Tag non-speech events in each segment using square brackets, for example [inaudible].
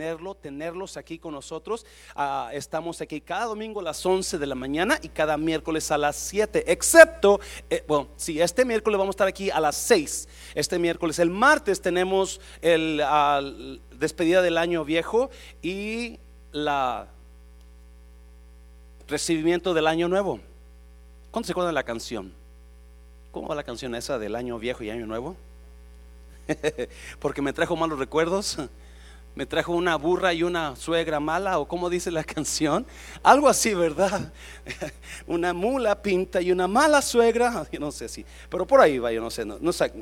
tenerlo, tenerlos aquí con nosotros. Ah, estamos aquí cada domingo a las 11 de la mañana y cada miércoles a las 7, excepto, eh, bueno, sí, este miércoles vamos a estar aquí a las 6. Este miércoles, el martes tenemos el despedida del año viejo y la recibimiento del año nuevo. ¿Cuánto se acuerdan de la canción? ¿Cómo va la canción esa del año viejo y año nuevo? [laughs] Porque me trajo malos recuerdos. Me trajo una burra y una suegra mala, o como dice la [laughs] canción. Algo así, ¿verdad? [laughs] Una mula pinta y una mala suegra. [laughs] Yo no sé si, pero por ahí va, yo no sé. No, sé.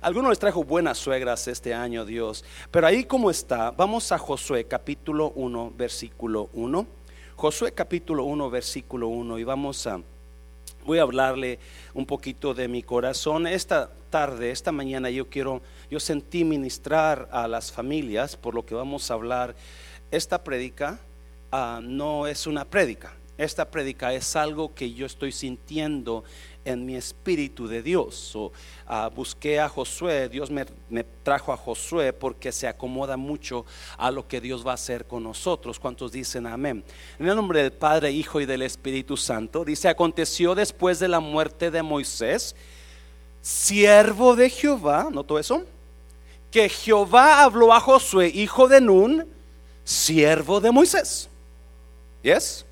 algunos les trajo buenas suegras este año, Dios. Pero ahí como está, vamos a Josué capítulo 1, versículo 1. Josué capítulo 1, versículo 1. Y vamos a voy a hablarle un poquito de mi corazón. Esta tarde, esta mañana yo quiero, yo sentí ministrar a las familias, por lo que vamos a hablar. Esta prédica ah, no es una prédica, esta prédica es algo que yo estoy sintiendo en mi espíritu de Dios. Ah, busqué a Josué, Dios me, trajo a Josué porque se acomoda mucho a lo que Dios va a hacer con nosotros. ¿Cuántos dicen amén? En el nombre del Padre, Hijo y del Espíritu Santo, dice, aconteció después de la muerte de Moisés, siervo de Jehová, ¿notó eso? Que Jehová habló a Josué, hijo de Nun, siervo de Moisés. ¿Yes?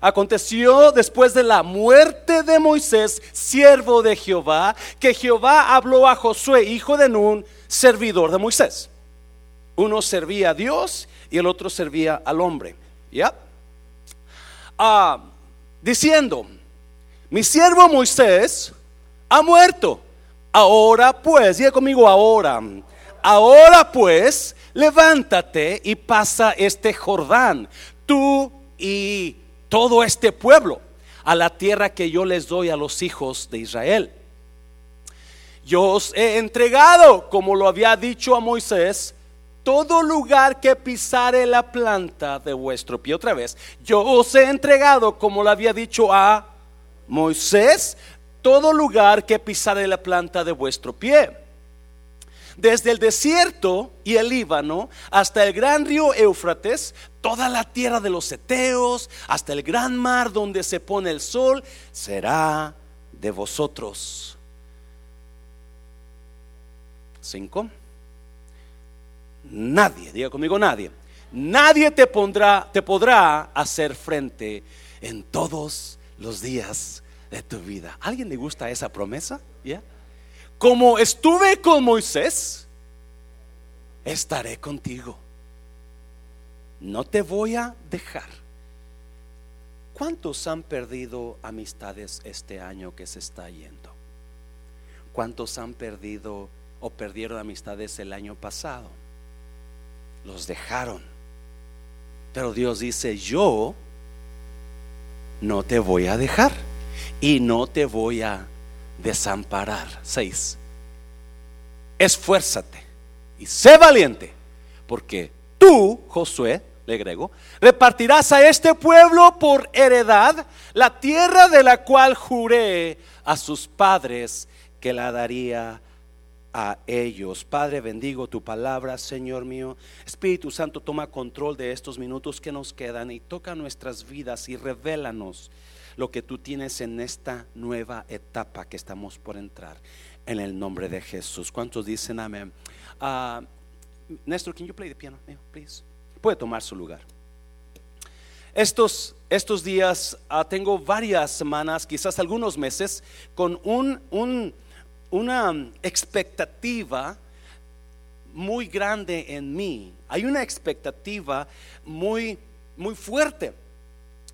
Aconteció después de la muerte de Moisés, siervo de Jehová, que Jehová habló a Josué, hijo de Nun, servidor de Moisés. Uno servía a Dios y el otro servía al hombre. ¿Ya? Ah, diciendo, mi siervo Moisés ha muerto. Ahora pues, diga conmigo ahora. Ahora pues, levántate y pasa este Jordán, tú y todo este pueblo a la tierra que yo les doy a los hijos de Israel. Yo os he entregado, como lo había dicho a Moisés, todo lugar que pisare la planta de vuestro pie. Otra vez, yo os he entregado, como lo había dicho a Moisés, todo lugar que pisare la planta de vuestro pie desde el desierto y el Líbano hasta el gran río Éufrates, toda la tierra de los Eteos, hasta el gran mar donde se pone el sol, será de vosotros. Cinco. Nadie, diga conmigo nadie. Nadie te pondrá, te podrá hacer frente en todos los días de tu vida. ¿Alguien le gusta esa promesa? ¿Ya? Como estuve con Moisés, estaré contigo. No te voy a dejar. ¿Cuántos han perdido amistades este año que se está yendo? ¿Cuántos han perdido o perdieron amistades el año pasado? Los dejaron. Pero Dios dice, yo no te voy a dejar y no te voy a desamparar. Seis. Esfuérzate y sé valiente, porque tú, Josué, le agrego, repartirás a este pueblo por heredad la tierra de la cual juré a sus padres que la daría a ellos. Padre, bendigo tu palabra, Señor mío. Espíritu Santo, toma control de estos minutos que nos quedan y toca nuestras vidas y revélanos lo que tú tienes en esta nueva etapa que estamos por entrar. En el nombre de Jesús. ¿Cuántos dicen amén? Uh, Néstor, can you play the piano, please? Puede tomar su lugar. Estos, estos días ah, tengo varias semanas, quizás algunos meses, con un, un, una expectativa muy grande en mí. Hay una expectativa muy, muy fuerte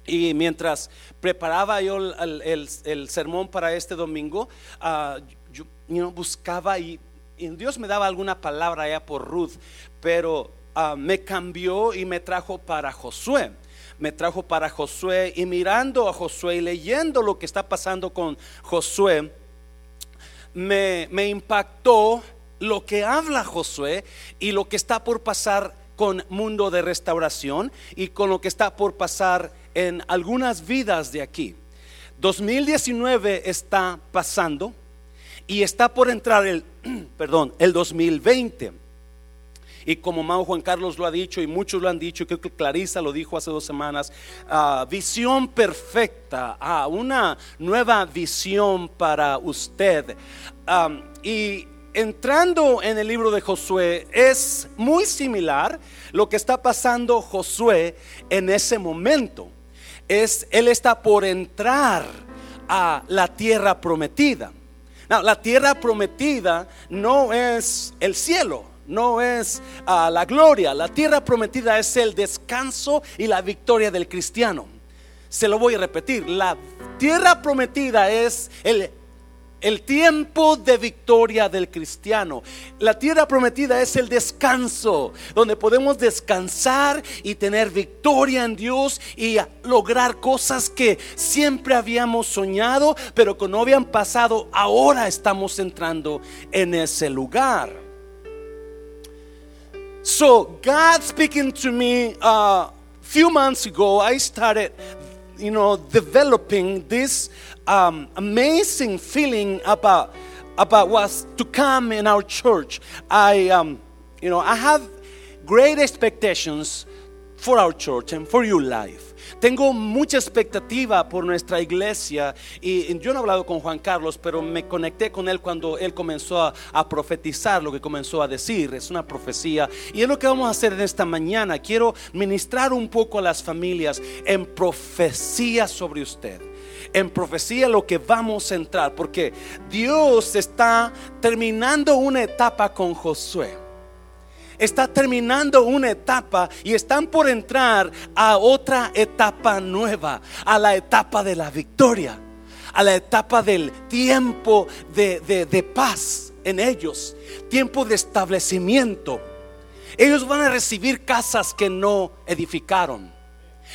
y mientras preparaba yo el, sermón para este domingo, uh, yo buscaba y, Dios me daba alguna palabra allá por Ruth, pero ah, me cambió y me trajo para Josué. Me trajo para Josué y mirando a Josué y leyendo lo que está pasando con Josué, me, me impactó lo que habla Josué y lo que está por pasar con mundo de restauración y con lo que está por pasar en algunas vidas de aquí. 2019 está pasando y está por entrar el, [clears throat] perdón, el 2020. Y como Mao Juan Carlos lo ha dicho y muchos lo han dicho, creo que Clarisa lo dijo hace dos semanas, ah, visión perfecta, ah, una nueva visión para usted. y entrando en el libro de Josué, es muy similar lo que está pasando Josué en ese momento. Es, él está por entrar a la tierra prometida. la tierra prometida no es el cielo, no es ah, la gloria. La tierra prometida es el descanso y la victoria del cristiano. Se lo voy a repetir. La tierra prometida es el el tiempo de victoria del cristiano. La tierra prometida es el descanso, donde podemos descansar y tener victoria en Dios y lograr cosas que siempre habíamos soñado, pero que no habían pasado. Ahora estamos entrando en ese lugar. So, God speaking to me a uh, few months ago, I started you know, developing this um, amazing feeling about about what's to come in our church. I, um, you know, I have great expectations for our church and for your life. Tengo mucha expectativa por nuestra iglesia y yo no he hablado con Juan Carlos, pero me conecté con él cuando él comenzó a, profetizar lo que comenzó a decir. Es una profecía y es lo que vamos a hacer en esta mañana. Quiero ministrar un poco a las familias en profecía sobre usted en profecía lo que vamos a entrar, porque Dios está terminando una etapa con Josué está terminando una etapa y están por entrar a otra etapa nueva, a la etapa de la victoria, a la etapa del tiempo de, paz en ellos, tiempo de establecimiento. Ellos van a recibir casas que no edificaron.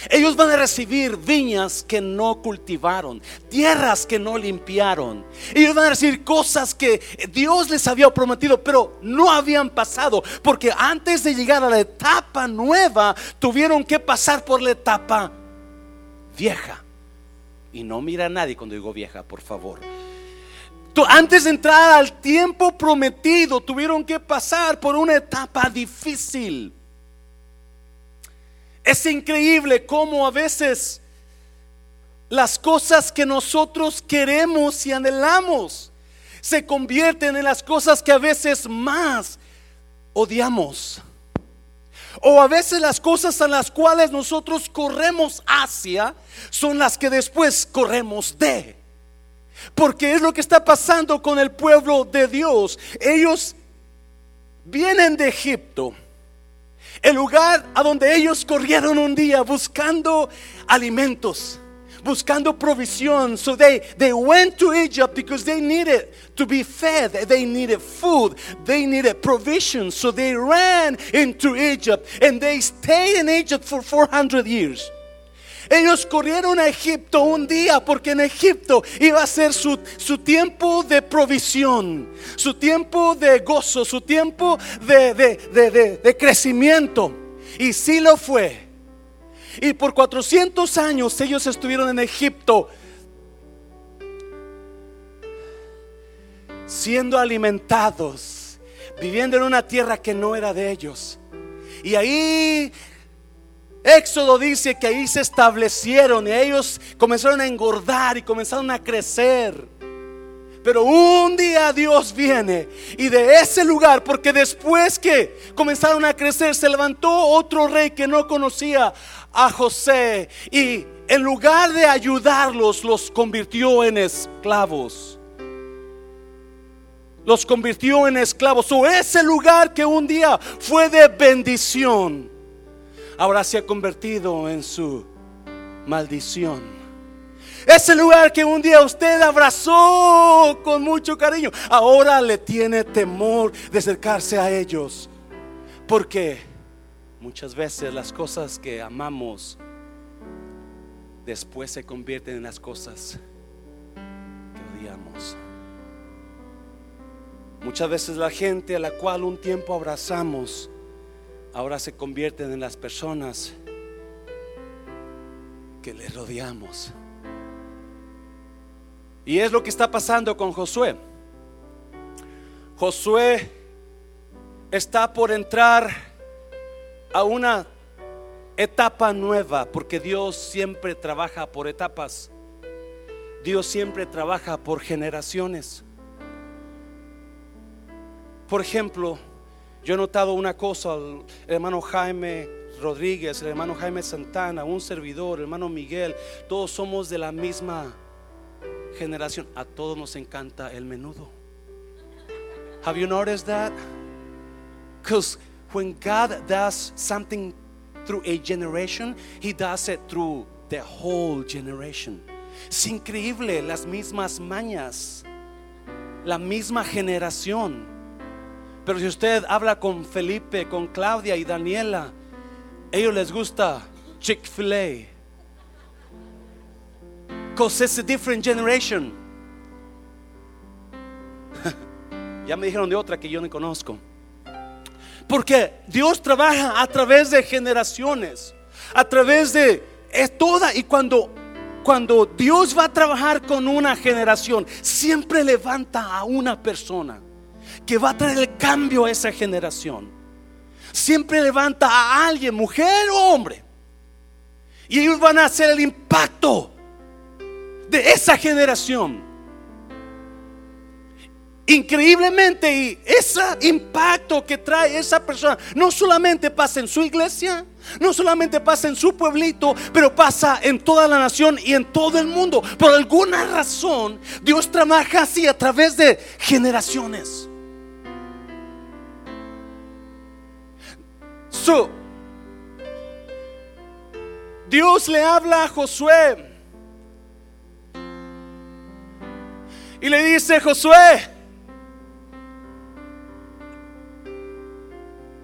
Ellos van a recibir viñas que no cultivaron, tierras que no limpiaron. Ellos van a recibir cosas que Dios les había prometido, pero no habían pasado. Porque antes de llegar a la etapa nueva, tuvieron que pasar por la etapa vieja. Y no mira a nadie cuando digo vieja, por favor. Antes de entrar al tiempo prometido, tuvieron que pasar por una etapa difícil. Es increíble cómo a veces las cosas que nosotros queremos y anhelamos se convierten en las cosas que a veces más odiamos. O a veces las cosas a las cuales nosotros corremos hacia son las que después corremos de. Porque es lo que está pasando con el pueblo de Dios. Ellos vienen de Egipto el lugar a donde ellos corrieron un día buscando alimentos, buscando provisión. So they, they went to Egypt because they needed to be fed. They needed food. They needed provision. So they ran into Egypt and they stayed in Egypt for 400 years. Ellos corrieron a Egipto un día porque en Egipto iba a ser su, tiempo de provisión, su tiempo de gozo, su tiempo de, de crecimiento. Y sí lo fue. Y por 400 años ellos estuvieron en Egipto siendo alimentados, viviendo en una tierra que no era de ellos. Y ahí Éxodo dice que ahí se establecieron y ellos comenzaron a engordar y comenzaron a crecer. Pero un día Dios viene y de ese lugar, porque después que comenzaron a crecer, se levantó otro rey que no conocía a José y en lugar de ayudarlos, los convirtió en esclavos. Los convirtió en esclavos. O ese lugar que un día fue de bendición ahora se ha convertido en su maldición. Ese lugar que un día usted abrazó con mucho cariño, ahora le tiene temor de acercarse a ellos. Porque muchas veces las cosas que amamos después se convierten en las cosas que odiamos. Muchas veces la gente a la cual un tiempo abrazamos, ahora se convierten en las personas que le rodeamos. Y es lo que está pasando con Josué. Josué está por entrar a una etapa nueva, porque Dios siempre trabaja por etapas. Dios siempre trabaja por generaciones. Por ejemplo, yo he notado una cosa, el hermano Jaime Rodríguez, el hermano Jaime Santana, un servidor, el hermano Miguel, todos somos de la misma generación. A todos nos encanta el menudo. Have you noticed that? Because when God does something through a generation, He does it through the whole generation. Es increíble las mismas mañas, la misma generación. Pero si usted habla con Felipe, con Claudia y Daniela, ellos les gusta Chick-fil-A. Because it's a different generation. [laughs] ya me dijeron de otra que yo no conozco. Porque Dios trabaja a través de generaciones, a través de es toda y cuando cuando Dios va a trabajar con una generación, siempre levanta a una persona que va a traer el cambio a esa generación. Siempre levanta a alguien, mujer o hombre. Y ellos van a hacer el impacto de esa generación. Increíblemente, y ese impacto que trae esa persona no solamente pasa en su iglesia, no solamente pasa en su pueblito, pero pasa en toda la nación y en todo el mundo. Por alguna razón, Dios trabaja así a través de generaciones. So, Dios le habla a Josué. Y le dice, Josué,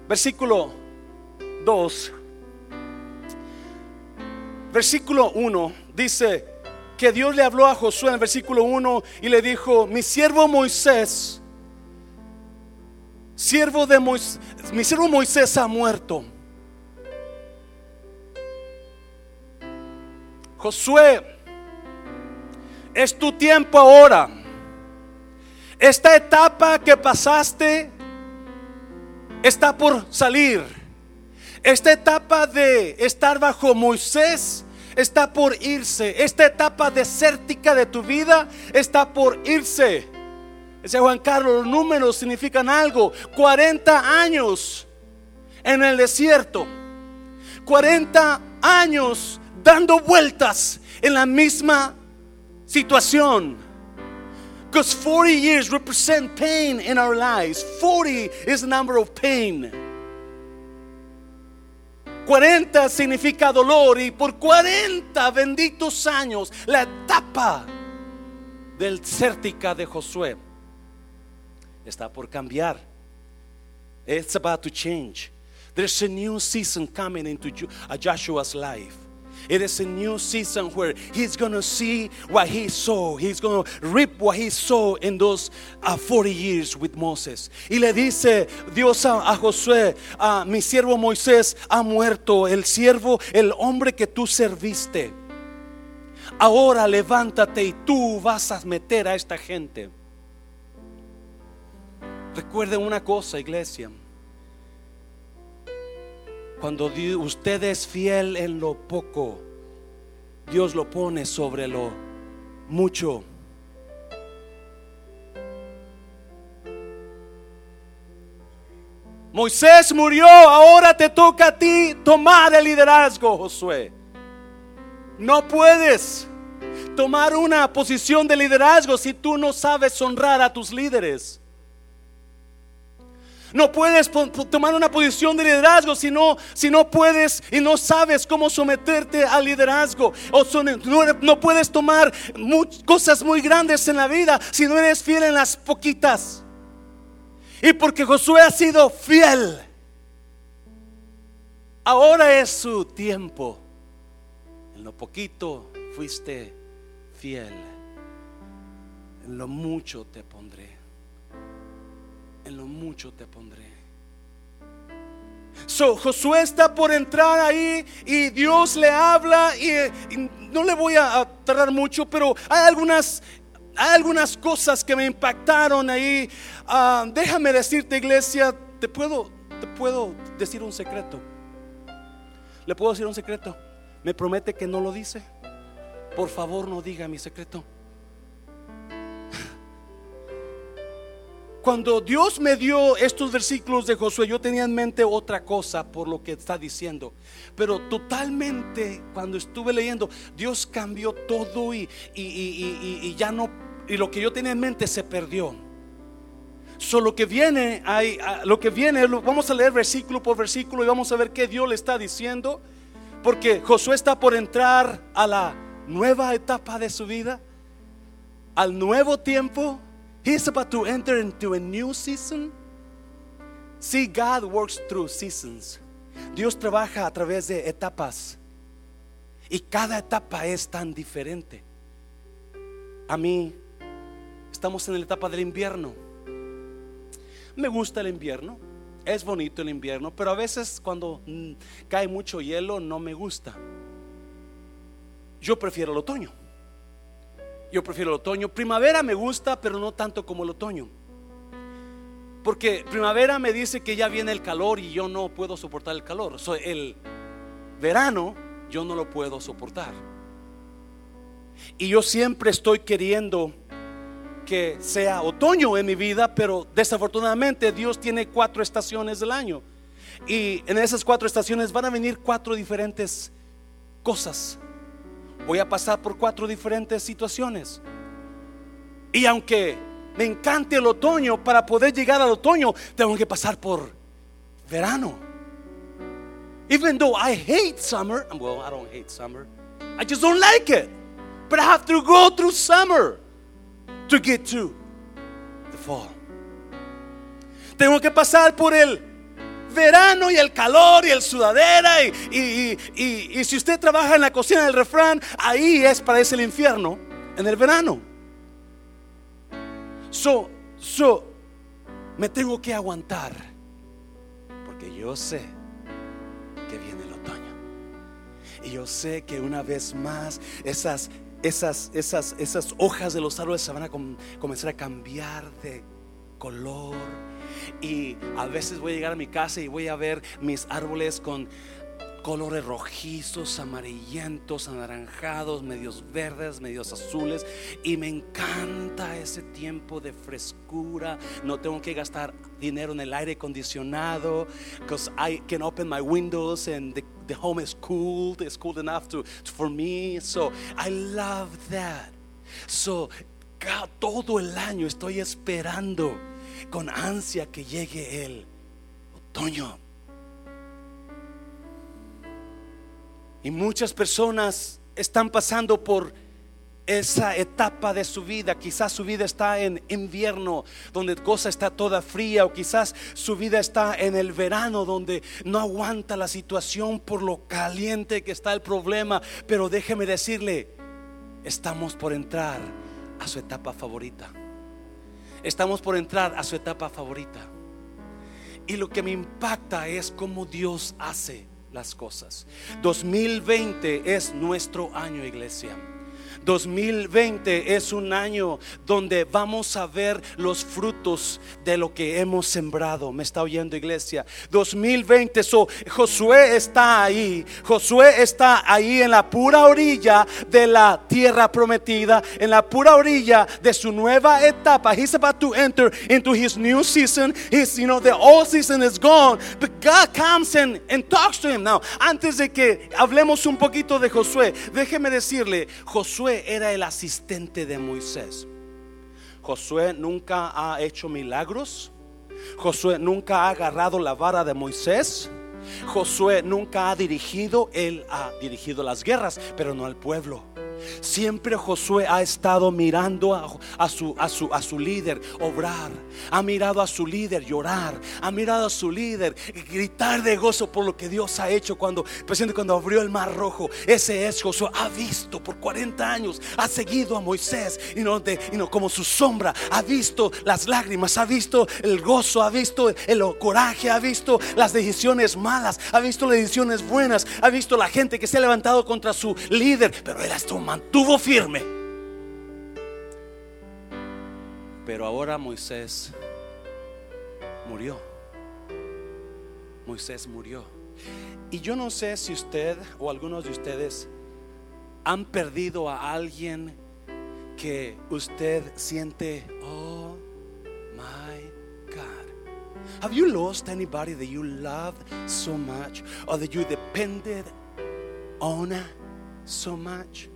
Versículo 2. Versículo 1 dice que Dios le habló a Josué en el versículo 1 y le dijo, mi siervo Moisés, siervo de Moisés, mi siervo Moisés ha muerto. Josué, es tu tiempo ahora. Esta etapa que pasaste está por salir. Esta etapa de estar bajo Moisés está por irse. Esta etapa desértica de tu vida está por irse. Ese Juan Carlos, los números significan algo. 40 años en el desierto. 40 años dando vueltas en la misma situación. Because 40 years represent pain in our lives. 40 is the number of pain. 40 significa dolor y por 40 benditos años la etapa del cértica de Josué está por cambiar. It's about to change. There's a new season coming into Joshua's life. It is a new season where he's going to see what he saw. He's going to reap what he saw in those uh, 40 years with Moses. Y le dice Dios a, a Josué, a mi siervo Moisés ha muerto, el siervo, el hombre que tú serviste. Ahora levántate y tú vas a meter a esta gente. Recuerden una cosa, iglesia. Cuando usted es fiel en lo poco, Dios lo pone sobre lo mucho. Moisés murió, ahora te toca a ti tomar el liderazgo, Josué. No puedes tomar una posición de liderazgo si tú no sabes honrar a tus líderes. No puedes tomar una posición de liderazgo si no, si no puedes y no sabes cómo someterte al liderazgo. O no, puedes tomar cosas muy grandes en la vida si no eres fiel en las poquitas. Y porque Josué ha sido fiel, ahora es su tiempo. En lo poquito fuiste fiel. En lo mucho te en lo mucho te pondré. So, Josué está por entrar ahí y Dios le habla y, no le voy a, tardar mucho, pero hay algunas, hay algunas cosas que me impactaron ahí. Ah, déjame decirte, iglesia, te puedo, te puedo decir un secreto. Le puedo decir un secreto. ¿Me promete que no lo dice? Por favor, no diga mi secreto. Cuando Dios me dio estos versículos de Josué, yo tenía en mente otra cosa por lo que está diciendo. Pero totalmente, cuando estuve leyendo, Dios cambió todo y, y, ya no, y lo que yo tenía en mente se perdió. Solo que viene, hay, lo que viene, vamos a leer versículo por versículo y vamos a ver qué Dios le está diciendo. Porque Josué está por entrar a la nueva etapa de su vida, al nuevo tiempo He's about to enter into a new season. See, God works through seasons. Dios trabaja a través de etapas. Y cada etapa es tan diferente. A mí, estamos en la etapa del invierno. Me gusta el invierno. Es bonito el invierno, pero a veces cuando mm, cae mucho hielo no me gusta. Yo prefiero el otoño. Yo prefiero el otoño. Primavera me gusta, pero no tanto como el otoño. Porque primavera me dice que ya viene el calor y yo no puedo soportar el calor. el verano yo no lo puedo soportar. Y yo siempre estoy queriendo que sea otoño en mi vida, pero desafortunadamente Dios tiene cuatro estaciones del año. Y en esas cuatro estaciones van a venir cuatro diferentes cosas voy a pasar por cuatro diferentes situaciones. Y aunque me encante el otoño, para poder llegar al otoño tengo que pasar por verano. Even though I hate summer, well, I don't hate summer. I just don't like it. But I have to go through summer to get to the fall. Tengo que pasar por el verano y el calor y el sudadera. Y, y, si usted trabaja en la cocina del refrán, ahí es para ese el infierno, en el verano. So, so, me tengo que aguantar. Porque yo sé que viene el otoño. Y yo sé que una vez más esas, esas, esas, esas hojas de los árboles se van a comenzar a cambiar de color y a veces voy a llegar a mi casa y voy a ver mis árboles con colores rojizos, amarillentos, anaranjados, medios verdes, medios azules. Y me encanta ese tiempo de frescura. No tengo que gastar dinero en el aire acondicionado. Because I can open my windows and the, home is cool. It's cool enough to, for me. So I love that. So todo el año estoy esperando con ansia que llegue el otoño. Y muchas personas están pasando por esa etapa de su vida. Quizás su vida está en invierno, donde cosa está toda fría, o quizás su vida está en el verano, donde no aguanta la situación por lo caliente que está el problema. Pero déjeme decirle, estamos por entrar a su etapa favorita. Estamos por entrar a su etapa favorita. Y lo que me impacta es cómo Dios hace las cosas. 2020 es nuestro año, iglesia. 2020 es un año donde vamos a ver los frutos de lo que hemos sembrado. Me está oyendo iglesia. 2020, so, Josué está ahí. Josué está ahí en la pura orilla de la tierra prometida, en la pura orilla de su nueva etapa. He's about to enter into his new season. You know, the old season is gone, but God comes and, and talks to him. Now, antes de que hablemos un poquito de Josué, déjeme decirle, Josué era el asistente de Moisés. Josué nunca ha hecho milagros. Josué nunca ha agarrado la vara de Moisés. Josué nunca ha dirigido, él ha dirigido las guerras, pero no al pueblo. Siempre Josué ha estado mirando a, su, a, su, a su líder obrar. Ha mirado a su líder llorar. Ha mirado a su líder gritar de gozo por lo que Dios ha hecho cuando, cuando abrió el mar rojo. Ese es Josué. Ha visto por 40 años. Ha seguido a Moisés y no, de, y no como su sombra. Ha visto las lágrimas. Ha visto el gozo. Ha visto el coraje. Ha visto las decisiones malas. Ha visto las decisiones buenas. Ha visto la gente que se ha levantado contra su líder. Pero él ha estado mantuvo firme. Pero ahora Moisés murió. Moisés murió. Y yo no sé si usted o algunos de ustedes han perdido a alguien que usted siente, oh my God. Have you lost anybody that you loved so much or that you depended on so much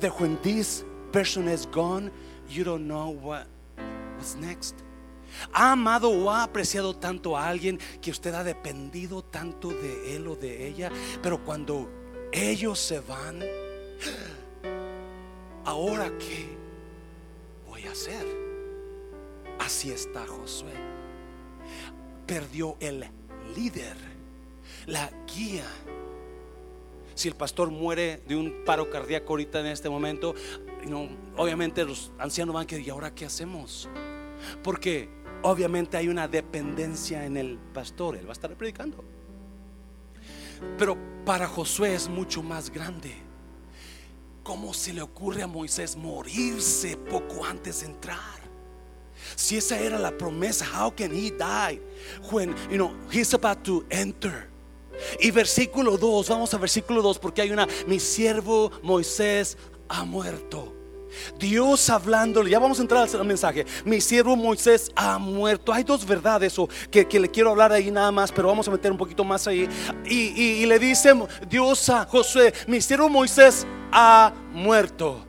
that when this person is gone, you don't know what what's next? ¿Ha amado o ha apreciado tanto a alguien que usted ha dependido tanto de él o de ella? Pero cuando ellos se van, [gasps] ¿ahora qué voy a hacer? Así está Josué. Perdió el líder, la guía. Si el pastor muere de un paro cardíaco ahorita en este momento, no, obviamente los ancianos van decir, ¿y ahora qué hacemos? Porque obviamente hay una dependencia en el pastor, él va a estar predicando. Pero para Josué es mucho más grande. ¿Cómo se le ocurre a Moisés morirse poco antes de entrar? Si esa era la promesa, how can he die when you know he's about to enter? Y versículo 2, vamos a versículo 2 porque hay una mi siervo Moisés ha muerto. Dios hablándole, ya vamos a entrar al mensaje. Mi siervo Moisés ha muerto. Hay dos verdades o que, le quiero hablar ahí nada más, pero vamos a meter un poquito más ahí. Y, y le dice Dios a Josué: Mi siervo Moisés ha muerto.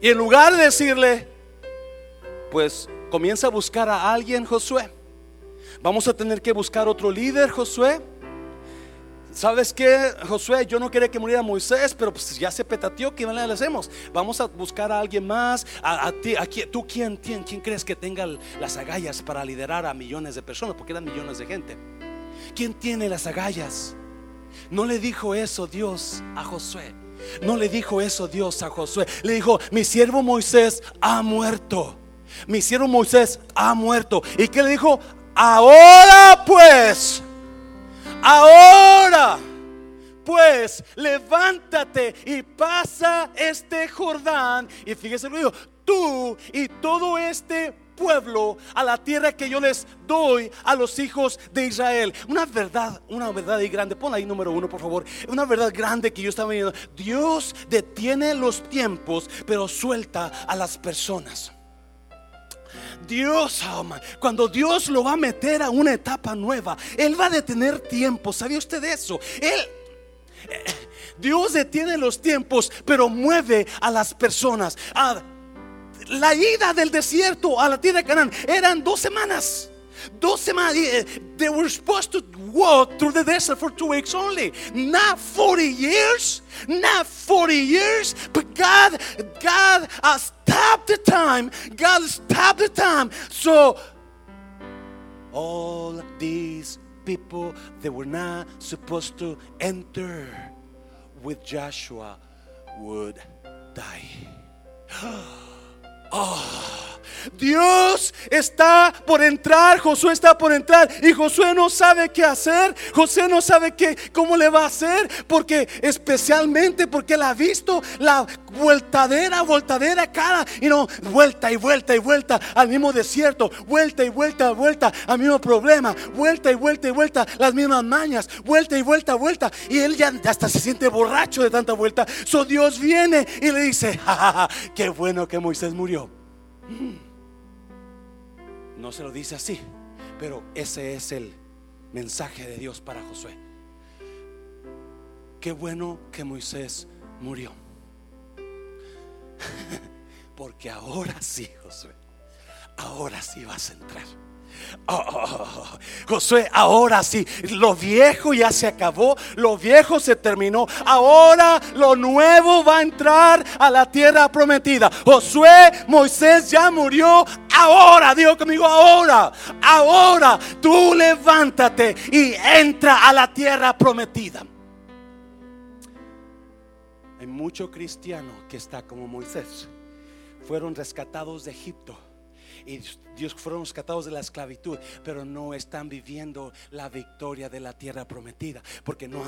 Y en lugar de decirle, pues comienza a buscar a alguien, Josué. Vamos a tener que buscar otro líder, Josué. ¿Sabes qué, Josué? Yo no quería que muriera Moisés, pero pues ya se petateó, ¿qué le hacemos? Vamos a buscar a alguien más. A, ti, ¿Tú quién, quién, quién crees que tenga las agallas para liderar a millones de personas? Porque eran millones de gente. ¿Quién tiene las agallas? No le dijo eso Dios a Josué. No le dijo eso Dios a Josué. Le dijo, mi siervo Moisés ha muerto. Mi siervo Moisés ha muerto. ¿Y qué le dijo? Ahora pues Ahora, pues, levántate y pasa este Jordán. Y fíjese lo digo, tú y todo este pueblo a la tierra que yo les doy a los hijos de Israel. Una verdad, una verdad y grande. Pon ahí número uno, por favor. Una verdad grande que yo estaba viendo. Dios detiene los tiempos, pero suelta a las personas. Dios, cuando Dios lo va a meter a una etapa nueva, Él va a detener tiempo. ¿Sabía usted eso? Él, eh, Dios detiene los tiempos, pero mueve a las personas. la ida del desierto a la tierra de Canaán eran dos semanas. Dos semanas. Eh, they were supposed to walk through the desert for two weeks only. Not 40 years. Not 40 years. But God, God uh, stopped the time. God stopped the time. So all these people they were not supposed to enter with Joshua would die. [gasps] oh. Dios está por entrar, Josué está por entrar y Josué no sabe qué hacer. José no sabe qué, cómo le va a hacer, porque especialmente porque él ha visto la vueltadera, voltadera cara y no vuelta y vuelta y vuelta al mismo desierto, vuelta y vuelta, vuelta al mismo problema, vuelta y vuelta y vuelta las mismas mañas, vuelta y vuelta, vuelta y él ya hasta se siente borracho de tanta vuelta. So Dios viene y le dice, ja, qué bueno que Moisés murió. No se lo dice así, pero ese es el mensaje de Dios para Josué. Qué bueno que Moisés murió. [laughs] Porque ahora sí, Josué, ahora sí vas a entrar. Oh, Josué, ahora sí, lo viejo ya se acabó, lo viejo se terminó. Ahora lo nuevo va a entrar a la tierra prometida. Josué, Moisés ya murió. Ahora, digo conmigo, ahora, ahora tú levántate y entra a la tierra prometida. Hay mucho cristiano que está como Moisés. Fueron rescatados de Egipto y Dios fueron rescatados de la esclavitud, pero no están viviendo la victoria de la tierra prometida, porque no,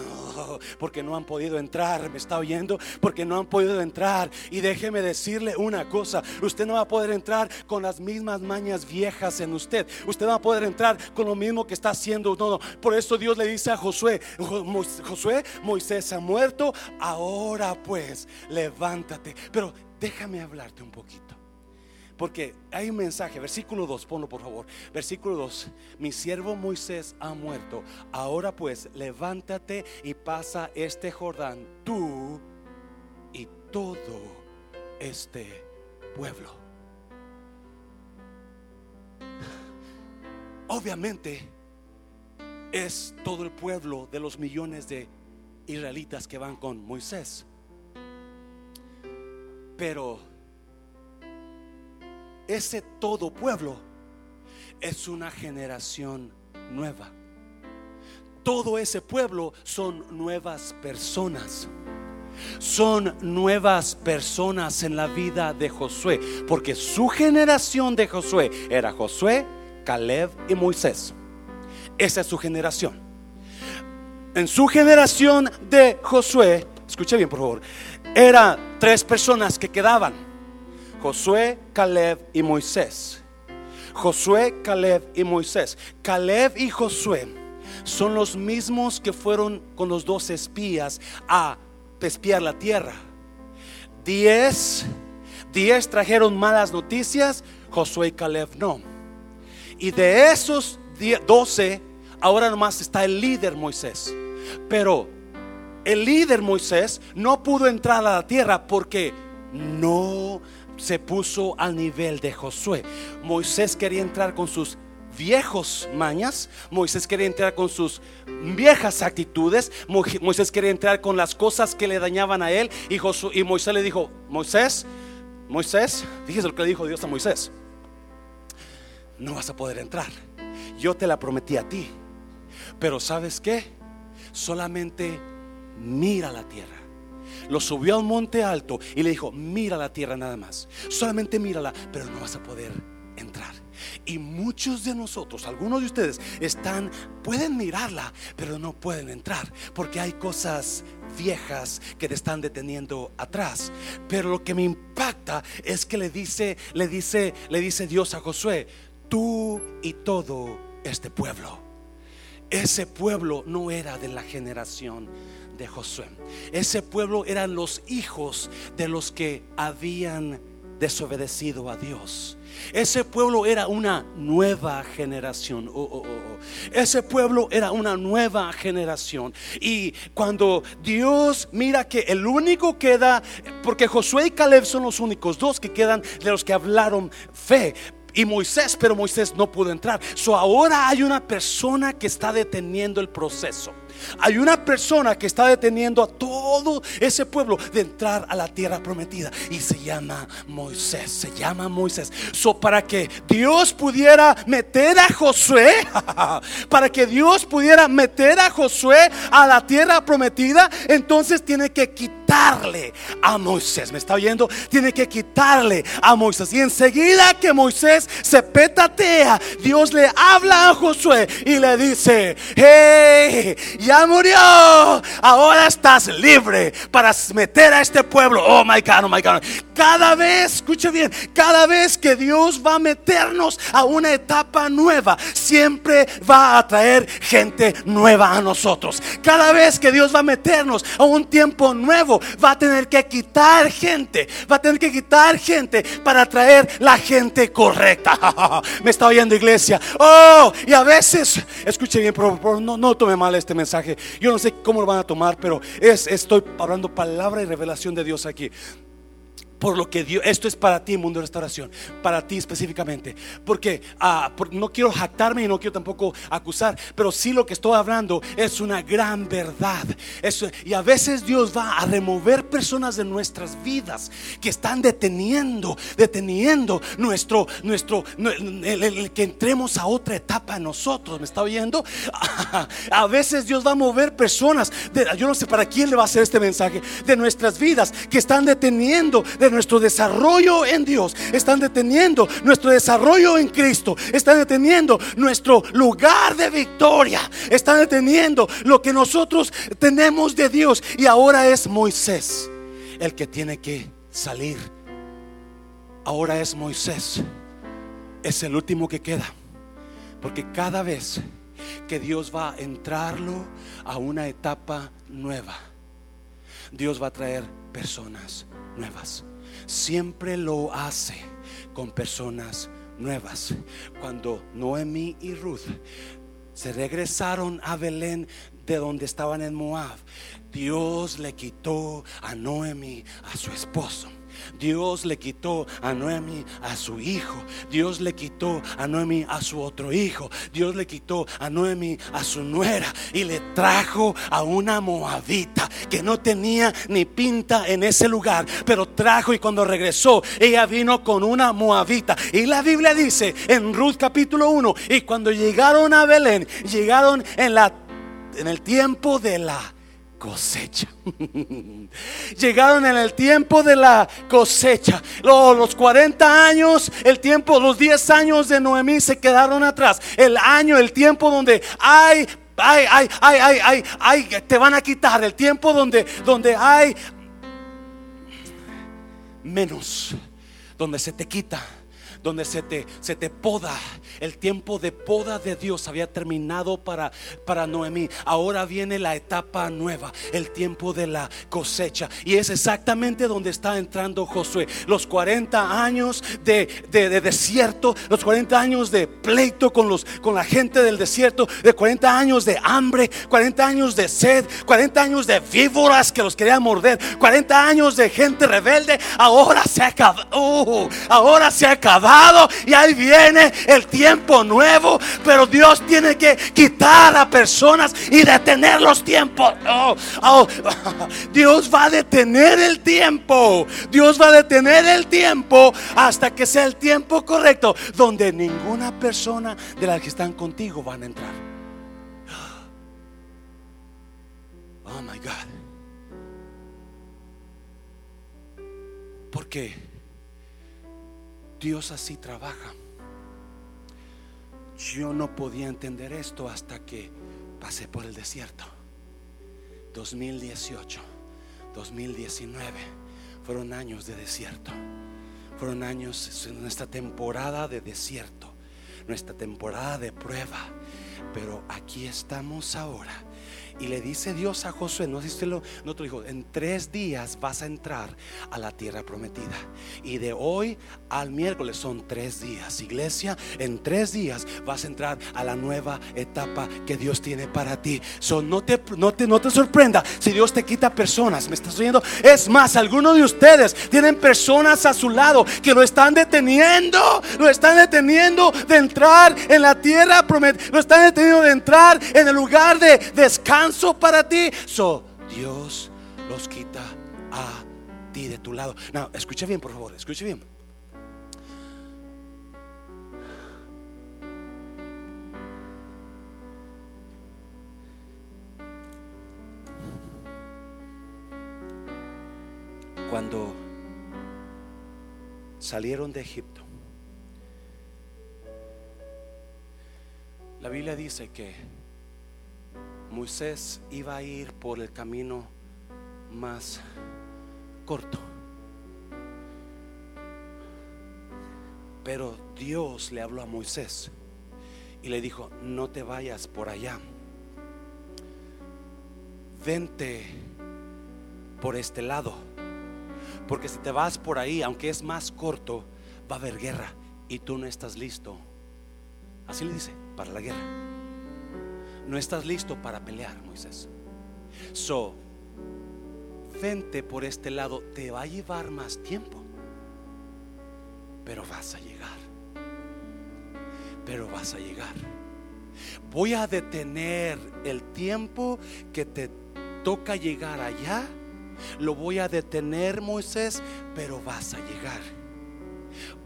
porque no han podido entrar, me está oyendo, porque no han podido entrar. Y déjeme decirle una cosa, usted no va a poder entrar con las mismas mañas viejas en usted, usted va a poder entrar con lo mismo que está haciendo. No, Por eso Dios le dice a Josué, Josué, Moisés ha muerto, ahora pues levántate. Pero déjame hablarte un poquito. Porque hay un mensaje, versículo 2, ponlo por favor. Versículo 2, mi siervo Moisés ha muerto. Ahora pues, levántate y pasa este Jordán, tú y todo este pueblo. [laughs] Obviamente es todo el pueblo de los millones de israelitas que van con Moisés. Pero ese todo pueblo es una generación nueva. Todo ese pueblo son nuevas personas. Son nuevas personas en la vida de Josué, porque su generación de Josué era Josué, Caleb y Moisés. Esa es su generación. En su generación de Josué, escuche bien por favor, eran tres personas que quedaban. Josué, Caleb y Moisés. Josué, Caleb y Moisés. Caleb y Josué son los mismos que fueron con los dos espías a espiar la tierra. Diez, diez trajeron malas noticias, Josué y Caleb no. Y de esos doce, ahora nomás está el líder Moisés. Pero el líder Moisés no pudo entrar a la tierra porque no se puso al nivel de Josué. Moisés quería entrar con sus viejos mañas, Moisés quería entrar con sus viejas actitudes, Moisés quería entrar con las cosas que le dañaban a él y, y Moisés le dijo, Moisés, Moisés, fíjese lo que le dijo Dios a Moisés, no vas a poder entrar, yo te la prometí a ti, pero ¿sabes qué? Solamente mira la tierra lo subió a un monte alto y le dijo, mira la tierra nada más, solamente mírala, pero no vas a poder entrar. Y muchos de nosotros, algunos de ustedes, están, pueden mirarla, pero no pueden entrar, porque hay cosas viejas que te están deteniendo atrás. Pero lo que me impacta es que le dice, le dice, le dice Dios a Josué, tú y todo este pueblo. Ese pueblo no era de la generación de Josué. Ese pueblo eran los hijos de los que habían desobedecido a Dios. Ese pueblo era una nueva generación. Oh, oh, oh, Ese pueblo era una nueva generación. Y cuando Dios mira que el único queda, porque Josué y Caleb son los únicos dos que quedan de los que hablaron fe y Moisés, pero Moisés no pudo entrar. So ahora hay una persona que está deteniendo el proceso. Hay una persona que está deteniendo a todo ese pueblo de entrar a la tierra prometida y se llama Moisés. Se llama Moisés. So, para que Dios pudiera meter a Josué, [laughs] para que Dios pudiera meter a Josué a la tierra prometida, entonces tiene que quitarle a Moisés. ¿Me está oyendo? Tiene que quitarle a Moisés. Y enseguida que Moisés se petatea, Dios le habla a Josué y le dice: Hey, ya murió. Ahora estás libre para meter a este pueblo. Oh my God, oh my God. Cada vez, escuche bien, cada vez que Dios va a meternos a una etapa nueva, siempre va a traer gente nueva a nosotros. Cada vez que Dios va a meternos a un tiempo nuevo, va a tener que quitar gente, va a tener que quitar gente para traer la gente correcta. [laughs] Me está oyendo iglesia. Oh, y a veces, escuche bien, no, no tome mal este mensaje yo no sé cómo lo van a tomar, pero es, estoy hablando palabra y revelación de Dios aquí por lo que Dios, esto es para ti, mundo de restauración, para ti específicamente, porque ah, no quiero jactarme y no quiero tampoco acusar, pero sí lo que estoy hablando es una gran verdad. y a veces Dios va a remover personas de nuestras vidas que están deteniendo, deteniendo nuestro, nuestro, el, que entremos a otra etapa en nosotros. ¿Me está oyendo? [laughs] A veces Dios va a mover personas, yo no sé para quién le va a hacer este mensaje, de nuestras vidas que están deteniendo. De de nuestro desarrollo en Dios. Están deteniendo nuestro desarrollo en Cristo. Están deteniendo nuestro lugar de victoria. Están deteniendo lo que nosotros tenemos de Dios. Y ahora es Moisés el que tiene que salir. Ahora es Moisés. Es el último que queda. Porque cada vez que Dios va a entrarlo a una etapa nueva, Dios va a traer personas nuevas. Siempre lo hace con personas nuevas. Cuando Noemí y Ruth se regresaron a Belén de donde estaban en Moab, Dios le quitó a Noemi a su esposo. Dios le quitó a Noemi a su hijo. Dios le quitó a Noemi a su otro hijo. Dios le quitó a Noemi a su nuera y le trajo a una moabita que no tenía ni pinta en ese lugar, pero trajo y cuando regresó, ella vino con una moabita. Y la Biblia dice en Ruth capítulo 1, y cuando llegaron a Belén, llegaron en la en el tiempo de la cosecha. [laughs] Llegaron en el tiempo de la cosecha. Los 40 años, el tiempo, los 10 años de Noemí se quedaron atrás. El año, el tiempo donde hay Ay, ay, ay, ay, ay, ay, te van a quitar el tiempo donde, donde hay menos, donde se te quita donde se te, se te poda. El tiempo de poda de Dios había terminado para, para Noemí. Ahora viene la etapa nueva, el tiempo de la cosecha. Y es exactamente donde está entrando Josué. Los 40 años de, desierto, los 40 años de pleito con, los, con la gente del desierto, de 40 años de hambre, 40 años de sed, 40 años de víboras que los querían morder, 40 años de gente rebelde. Ahora se acabado. Uh, ahora se ha acabado y ahí viene el tiempo nuevo. Pero Dios tiene que quitar a personas y detener los tiempos. Oh, oh, [laughs] Dios va a detener el tiempo. Dios va a detener el tiempo hasta que sea el tiempo correcto donde ninguna persona de las que están contigo van a entrar. [gasps] Oh my God. Porque Dios así trabaja. Yo no podía entender esto hasta que pasé por el desierto. 2018, 2019 fueron años de desierto. Fueron años nuestra temporada de desierto, nuestra temporada de prueba. Pero aquí estamos ahora y le dice Dios a Josué, no dice lo, no te dijo, en tres días vas a entrar a la tierra prometida. Y de hoy al miércoles son tres días. Iglesia, en tres días vas a entrar a la nueva etapa que Dios tiene para ti. So, no, te, no, te, no te sorprenda si Dios te quita personas. ¿Me estás oyendo? Es más, algunos de ustedes tienen personas a su lado que lo están deteniendo. Lo están deteniendo de entrar en la tierra prometida. Lo están deteniendo de entrar en el lugar de descanso para ti. So, Dios los quita a ti de tu lado. No, escucha bien, por favor, escucha bien. Cuando salieron de Egipto, la Biblia dice que Moisés iba a ir por el camino más corto. Pero Dios le habló a Moisés y le dijo, no te vayas por allá. Vente por este lado. Porque si te vas por ahí, aunque es más corto, va a haber guerra y tú no estás listo. Así le dice, para la guerra no estás listo para pelear, Moisés. So, vente por este lado, te va a llevar más tiempo, pero vas a llegar. Pero vas a llegar. Voy a detener el tiempo que te toca llegar allá. Lo voy a detener, Moisés, pero vas a llegar.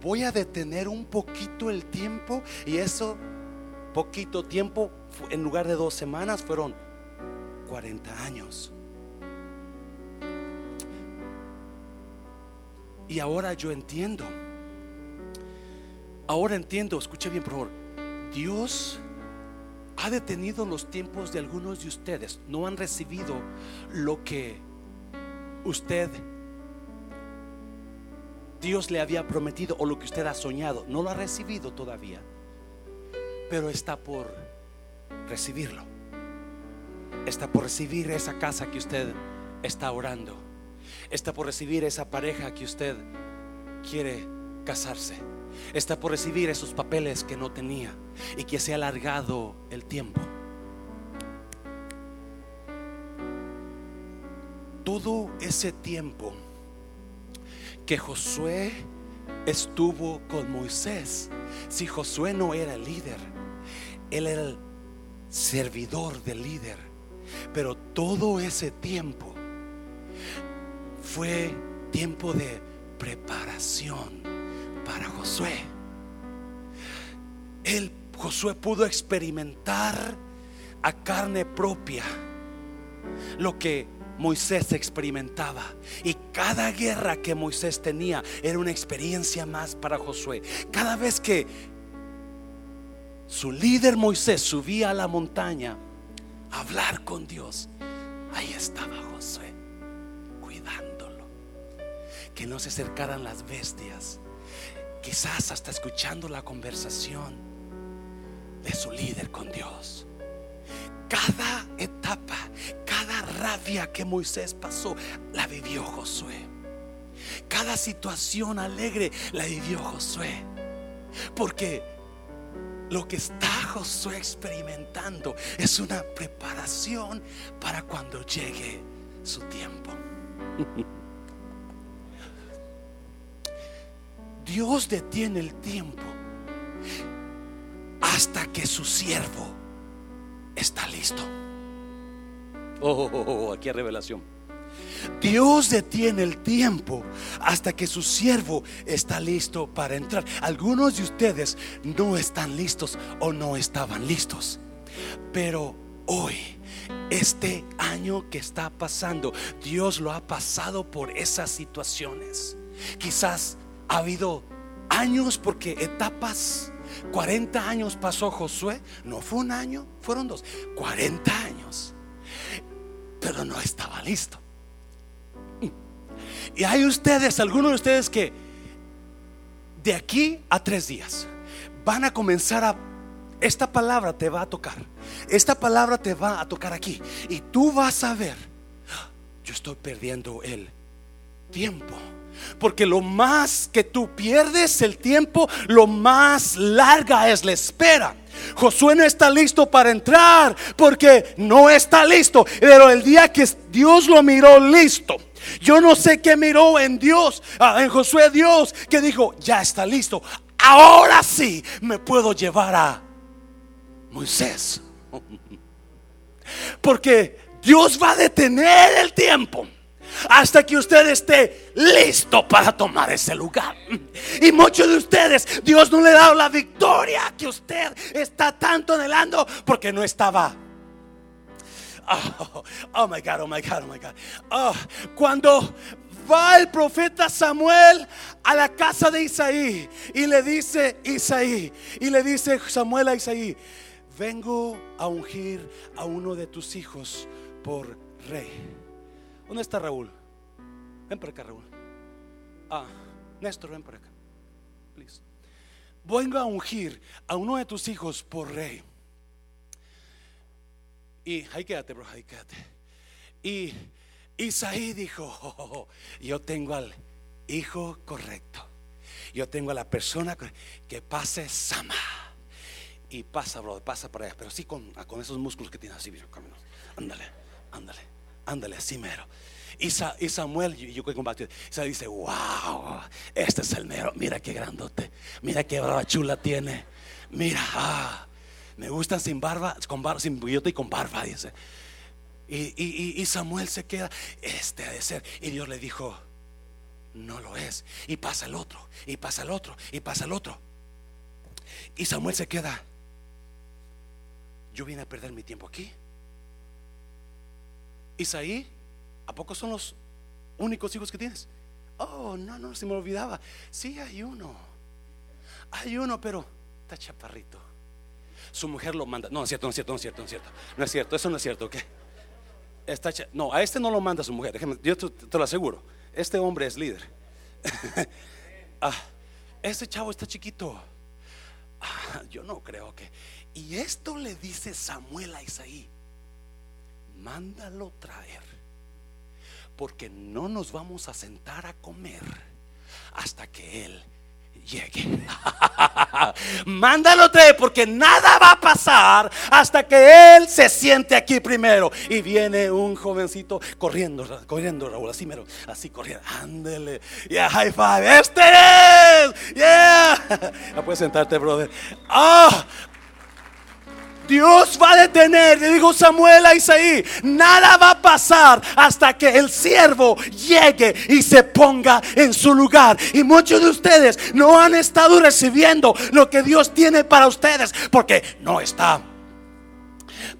Voy a detener un poquito el tiempo y eso poquito tiempo, en lugar de dos semanas, fueron 40 años. Y ahora yo entiendo. Ahora entiendo, escuche bien por favor. Dios ha detenido los tiempos de algunos de ustedes. No han recibido lo que usted, Dios le había prometido o lo que usted ha soñado. No lo ha recibido todavía, pero está por recibirlo. Está por recibir esa casa que usted está orando. Está por recibir esa pareja que usted quiere casarse. Está por recibir esos papeles que no tenía y que se ha alargado el tiempo. Todo ese tiempo que Josué estuvo con Moisés, si Josué no era líder, él era el servidor del líder, pero todo ese tiempo fue tiempo de preparación para Josué. Él, Josué pudo experimentar a carne propia lo que Moisés experimentaba. Y cada guerra que Moisés tenía era una experiencia más para Josué. Cada vez que su líder Moisés subía a la montaña a hablar con Dios, ahí estaba Josué, cuidándolo. Que no se acercaran las bestias quizás hasta escuchando la conversación de su líder con Dios. Cada etapa, cada rabia que Moisés pasó, la vivió Josué. Cada situación alegre la vivió Josué. Porque lo que está Josué experimentando es una preparación para cuando llegue su tiempo. [laughs] Dios detiene el tiempo hasta que su siervo está listo. Oh, oh, oh, oh, aquí hay revelación. Dios detiene el tiempo hasta que su siervo está listo para entrar. Algunos de ustedes no están listos o no estaban listos. Pero hoy, este año que está pasando, Dios lo ha pasado por esas situaciones. Quizás ha habido años porque etapas. 40 años pasó Josué. No fue un año, fueron dos. 40 años. Pero no estaba listo. Y hay ustedes, algunos de ustedes que de aquí a tres días van a comenzar a... Esta palabra te va a tocar. Esta palabra te va a tocar aquí. Y tú vas a ver, yo estoy perdiendo el tiempo porque lo más que tú pierdes el tiempo, lo más larga es la espera. Josué no está listo para entrar porque no está listo. Pero el día que Dios lo miró listo, yo no sé qué miró en Dios, ah, en Josué Dios, que dijo, ya está listo. Ahora sí me puedo llevar a Moisés. [laughs] Porque Dios va a detener el tiempo hasta que usted esté listo para tomar ese lugar. Y muchos de ustedes, Dios no le ha dado la victoria que usted está tanto anhelando porque no estaba. [laughs] Oh, oh, my God, oh my God, oh my God. Oh, cuando va el profeta Samuel a la casa de Isaí y le dice Isaí, y le dice Samuel a Isaí, vengo a ungir a uno de tus hijos por rey. ¿Dónde está Raúl? Ven por acá, Raúl. Ah, Néstor, ven por acá. Please. Vengo a ungir a uno de tus hijos por rey. Y ahí quédate, bro, ahí quédate. Y Isaí dijo: oh, Yo tengo al hijo correcto. Yo tengo a la persona que pase sama. Y pasa, bro, pasa por allá. Pero sí con, con esos músculos que tiene así, ándale, ándale ándale, así mero. Y, Samuel, yo, que combate, se dice, wow, este es el mero, mira qué grandote, mira qué brava chula tiene, mira, ah, me gustan sin barba, con barba, sin bigote y con barba, dice. Y, y, Samuel se queda, este ha de ser. Y Dios le dijo, no lo es. Y pasa el otro, y pasa el otro, y pasa el otro. Y Samuel se queda, yo vine a perder mi tiempo aquí. Isaí, ¿a poco son los únicos hijos que tienes? Oh, no, no, se me olvidaba. Sí, hay uno. Hay uno, pero está chaparrito. Su mujer lo manda. No, es cierto, no es cierto, no es cierto, no es cierto. No es cierto, eso no es cierto, ¿ok? No, a este no lo manda su mujer. yo te, lo aseguro. Este hombre es líder. [laughs] ah, este chavo está chiquito. Ah, yo no creo que. Y esto le dice Samuel a Isaí: Mándalo traer, porque no nos vamos a sentar a comer hasta que él llegue. [laughs] Mándalo traer porque nada va a pasar hasta que él se siente aquí primero. Y viene un jovencito corriendo, corriendo, Raúl, así mero, así corriendo. Ándele, yeah, high five. Este es, yeah. [laughs] Ya puedes sentarte, brother. Ah, Dios va a detener, le digo Samuel a Isaí, nada va a pasar hasta que el siervo llegue y se ponga en su lugar. Y muchos de ustedes no han estado recibiendo lo que Dios tiene para ustedes porque no está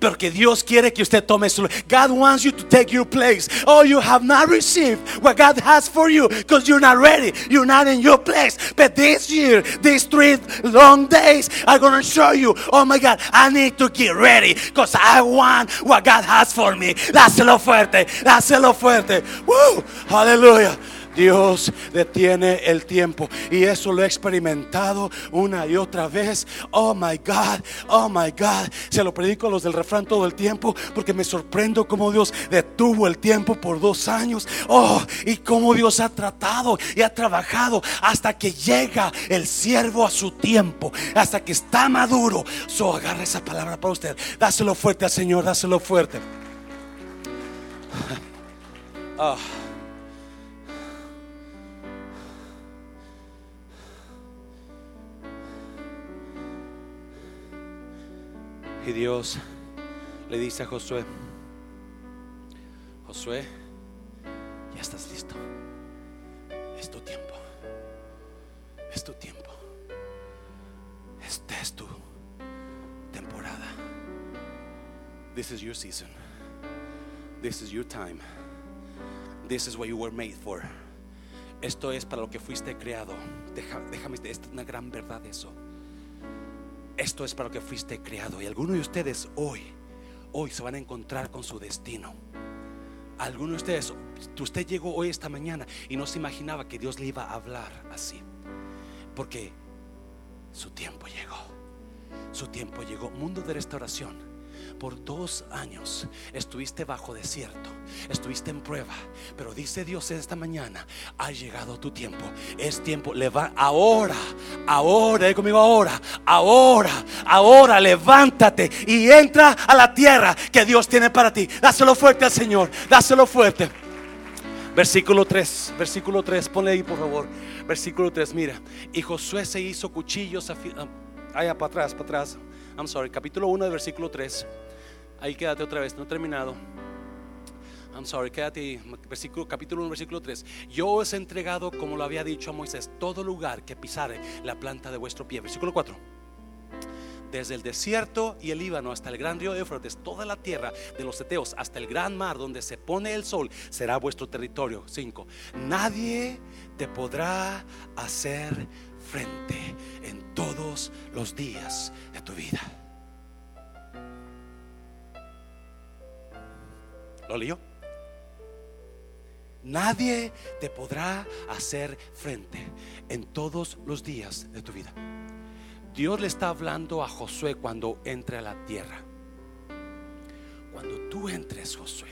porque Dios quiere que usted tome su God wants you to take your place. Oh, you have not received what God has for you because you're not ready. You're not in your place. But this year, these three long days are going to show you, oh my God, I need to get ready because I want what God has for me. Dáselo fuerte, dáselo fuerte. Woo, hallelujah. Dios detiene el tiempo. Y eso lo he experimentado una y otra vez. Oh my God, oh my God. Se lo predico a los del refrán todo el tiempo porque me sorprendo cómo Dios detuvo el tiempo por dos años. Oh, y cómo Dios ha tratado y ha trabajado hasta que llega el siervo a su tiempo, hasta que está maduro. So agarra esa palabra para usted. Dáselo fuerte al Señor, dáselo fuerte. [laughs] Ah. Dios le dice a Josué, Josué, ya estás listo. Es tu tiempo. Es tu tiempo. Esta es tu temporada. This is your season. This is your time. This is what you were made for. Esto es para lo que fuiste creado. déjame, es una gran verdad eso. Esto es para lo que fuiste creado. Y algunos de ustedes hoy, hoy se van a encontrar con su destino. Algunos de ustedes, usted llegó hoy esta mañana y no se imaginaba que Dios le iba a hablar así. Porque su tiempo llegó. Su tiempo llegó. Mundo de restauración por dos años estuviste bajo desierto, estuviste en prueba, pero dice Dios esta mañana, ha llegado tu tiempo, es tiempo, ahora, ahora, conmigo ahora, ahora, ahora, levántate y entra a la tierra que Dios tiene para ti. Dáselo fuerte al Señor, dáselo fuerte. Versículo 3, versículo 3, ponle ahí por favor. Versículo 3, mira. Y Josué se hizo cuchillos, allá para atrás, para atrás. I'm sorry, capítulo 1, versículo 3. Ahí quédate otra vez, no he terminado. I'm sorry, quédate Versículo, capítulo 1, versículo 3. Yo os he entregado, como lo había dicho a Moisés, todo lugar que pisare la planta de vuestro pie. Versículo 4. Desde el desierto y el Líbano hasta el gran río Éufrates, toda la tierra de los Eteos, hasta el gran mar donde se pone el sol, será vuestro territorio. 5. Nadie te podrá hacer frente en todos los días tu vida. ¿Lo leyó? Nadie te podrá hacer frente en todos los días de tu vida. Dios le está hablando a Josué cuando entre a la tierra. Cuando tú entres, Josué,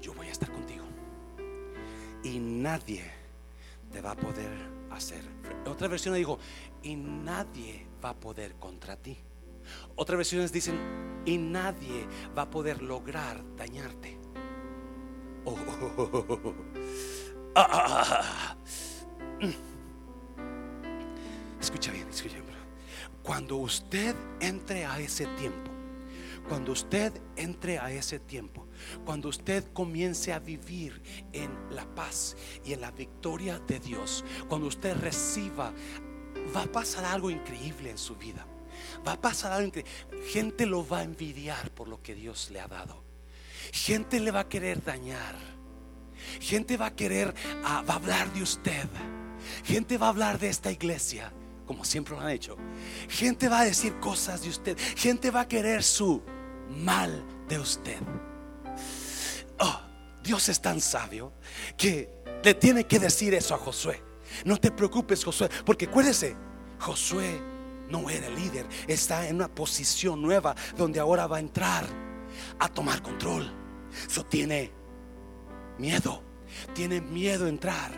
yo voy a estar contigo. Y nadie te va a poder hacer. Otra versión dijo, y nadie va a poder contra ti. Otras versiones dicen, y nadie va a poder lograr dañarte. Escucha bien, escucha bien. Cuando usted entre a ese tiempo, cuando usted entre a ese tiempo, cuando usted comience a vivir en la paz y en la victoria de Dios, cuando usted reciba, va a pasar algo increíble en su vida. Va a pasar algo increíble. Gente lo va a envidiar por lo que Dios le ha dado. Gente le va a querer dañar. Gente va a querer, ah, va a hablar de usted. Gente va a hablar de esta iglesia, como siempre lo han hecho. Gente va a decir cosas de usted. Gente va a querer su mal de usted. Oh, Dios es tan sabio que le tiene que decir eso a Josué. No te preocupes, Josué, porque acuérdese, Josué no era el líder, está en una posición nueva donde ahora va a entrar a tomar control. Eso tiene miedo, tiene miedo a entrar.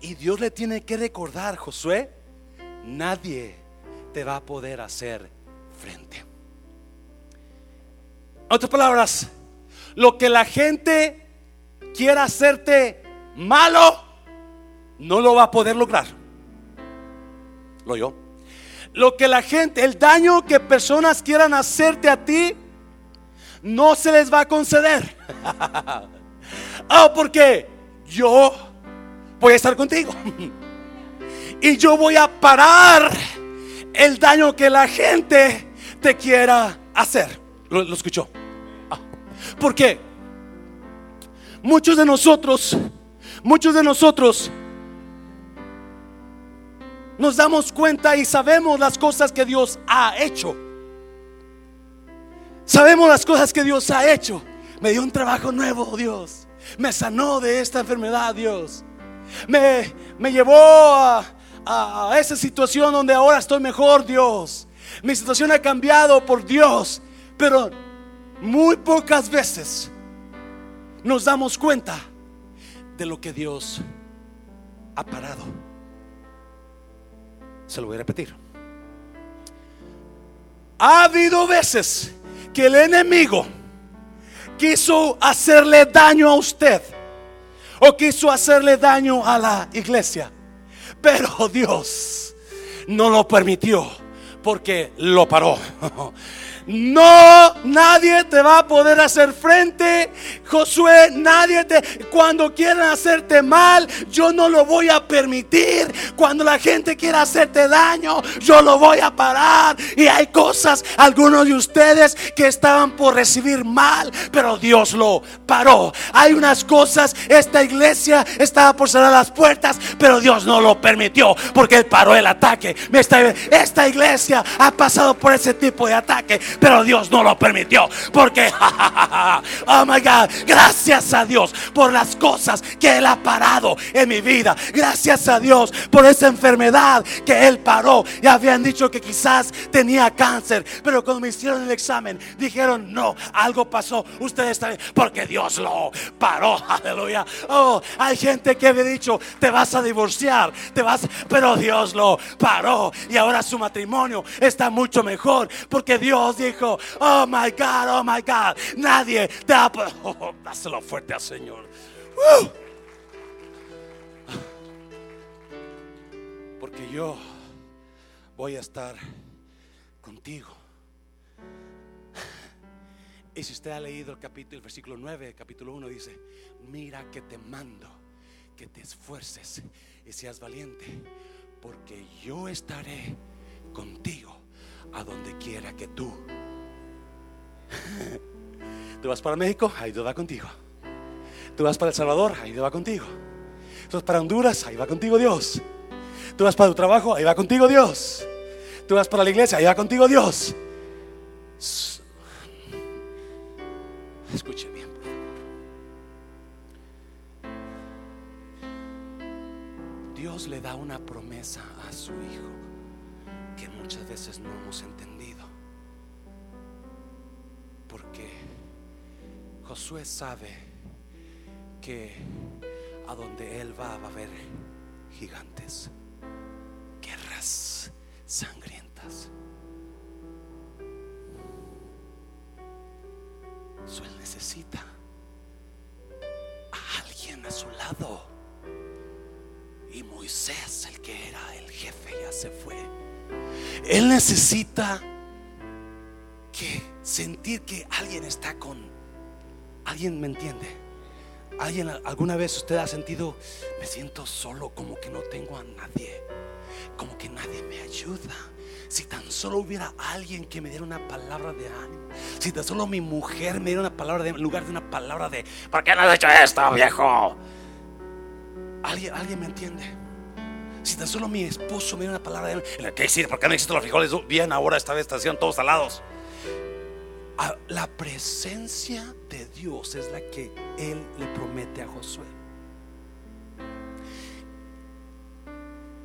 Y Dios le tiene que recordar, Josué, nadie te va a poder hacer frente. Otras palabras, lo que la gente quiera hacerte malo, no lo va a poder lograr. Lo yo. Lo que la gente, el daño que personas quieran hacerte a ti, no se les va a conceder. oh, [laughs] porque yo voy a estar contigo. [laughs] y yo voy a parar el daño que la gente te quiera hacer. ¿Lo, escuchó? Ah. Porque muchos de nosotros, muchos de nosotros nos damos cuenta y sabemos las cosas que Dios ha hecho. Sabemos las cosas que Dios ha hecho. Me dio un trabajo nuevo, Dios. Me sanó de esta enfermedad, Dios. Me, me llevó a, a esa situación donde ahora estoy mejor, Dios. Mi situación ha cambiado por Dios. Pero muy pocas veces nos damos cuenta de lo que Dios ha parado. Se lo voy a repetir. Ha habido veces que el enemigo quiso hacerle daño a usted o quiso hacerle daño a la iglesia. Pero Dios no lo permitió porque lo paró. [laughs] No, nadie te va a poder hacer frente. Josué, nadie te... Cuando quieran hacerte mal, yo no lo voy a permitir. Cuando la gente quiera hacerte daño, yo lo voy a parar. Y hay cosas, algunos de ustedes que estaban por recibir mal, pero Dios lo paró. Hay unas cosas, esta iglesia estaba por cerrar las puertas, pero Dios no lo permitió porque Él paró el ataque. Esta, esta iglesia ha pasado por ese tipo de ataque pero Dios no lo permitió. Porque, [laughs] oh my God, gracias a Dios por las cosas que Él ha parado en mi vida. Gracias a Dios por esa enfermedad que Él paró. Y habían dicho que quizás tenía cáncer, pero cuando me hicieron el examen, dijeron, no, algo pasó. Ustedes están, porque Dios lo paró. [laughs] Aleluya. Oh, hay gente que había dicho, te vas a divorciar, te vas, pero Dios lo paró. Y ahora su matrimonio está mucho mejor porque Dios dijo, oh my God, oh my God, nadie te ha... [laughs] Oh, dáselo fuerte al Señor. Porque yo voy a estar contigo. Y si usted ha leído el capítulo, el versículo 9, capítulo 1 dice, mira que te mando, que te esfuerces y seas valiente, porque yo estaré contigo a donde quiera que tú. [laughs] Tú vas para México, ahí Dios va contigo. Tú vas para El Salvador, ahí Dios va contigo. Tú vas para Honduras, ahí va contigo Dios. Tú vas para tu trabajo, ahí va contigo Dios. Tú vas para la iglesia, ahí va contigo Dios. Escuche bien, Dios le da una promesa a su hijo que muchas veces no hemos entendido. Porque Josué sabe que a donde él va va a haber gigantes, guerras sangrientas. So él necesita a alguien a su lado. Y Moisés, el que era el jefe, ya se fue. Él necesita que sentir que alguien está con alguien me entiende. Alguien alguna vez usted ha sentido me siento solo, como que no tengo a nadie, como que nadie me ayuda. Si tan solo hubiera alguien que me diera una palabra de ánimo. Si tan solo mi mujer me diera una palabra de en lugar de una palabra de ¿Por qué no has hecho esto, viejo? ¿Alguien, alguien me entiende? Si tan solo mi esposo me diera una palabra de ánimo. ¿Qué decir? ¿Por qué no existen los frijoles? Bien, ahora esta vez estación todos salados. Ah, La presencia de Dios es la que Él le promete a Josué.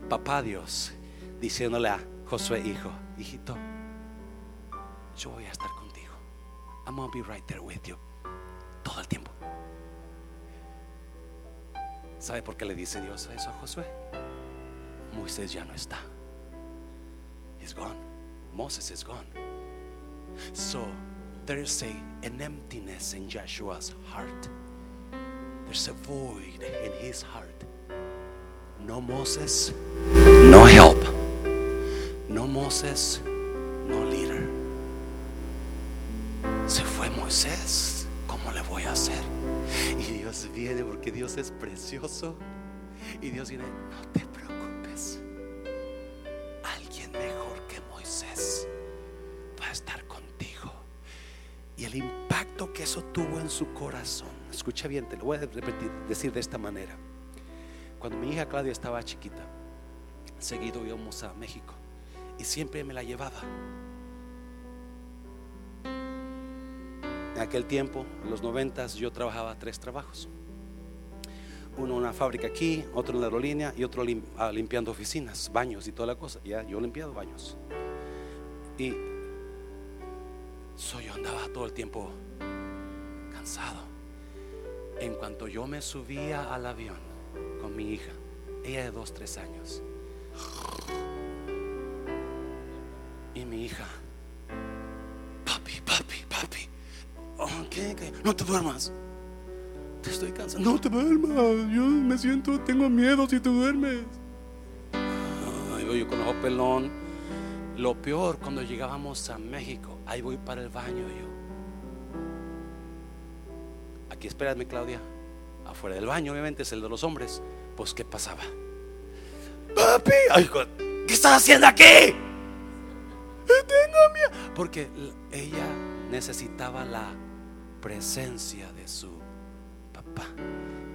Papá Dios diciéndole a Josué, hijo, hijito, yo voy a estar contigo. I'm gonna be right there with you. Todo el tiempo. ¿Sabe por qué le dice Dios eso a Josué? Moisés ya no está. He's gone. Moses is gone. So there's a, an emptiness in Joshua's heart. There's a void in his heart. No Moses, no help. No Moses, no líder. Se fue Moisés. ¿Cómo le voy a hacer? Y Dios viene porque Dios es precioso. Y Dios viene, no te preocupes. Alguien mejor que Moisés va a estar contigo. Y el impacto que eso tuvo en su corazón. Escucha bien, te lo voy a repetir, decir de esta manera. Cuando mi hija Claudia estaba chiquita, seguido íbamos a México y siempre me la llevaba. En aquel tiempo, en los noventas, yo trabajaba tres trabajos. Uno una fábrica aquí, otro en la aerolínea y otro ah, limpiando oficinas, baños y toda la cosa. Ya, yo he limpiado baños. Y so, yo andaba todo el tiempo cansado. En cuanto yo me subía al avión con mi hija, ella de dos, tres años, y mi hija, papi, papi, papi, oh, ¿qué, qué? No te duermas. Te estoy cansado. No te duermas. Yo me siento, tengo miedo si te duermes. Ay, yo con ojo pelón. Lo peor cuando llegábamos a México, ahí voy para el baño yo. Aquí espérame, Claudia. Afuera del baño, obviamente, es el de los hombres. Pues, ¿qué pasaba? Papi, ay, ¿qué estás haciendo aquí? Tengo miedo. Porque ella necesitaba la presencia de su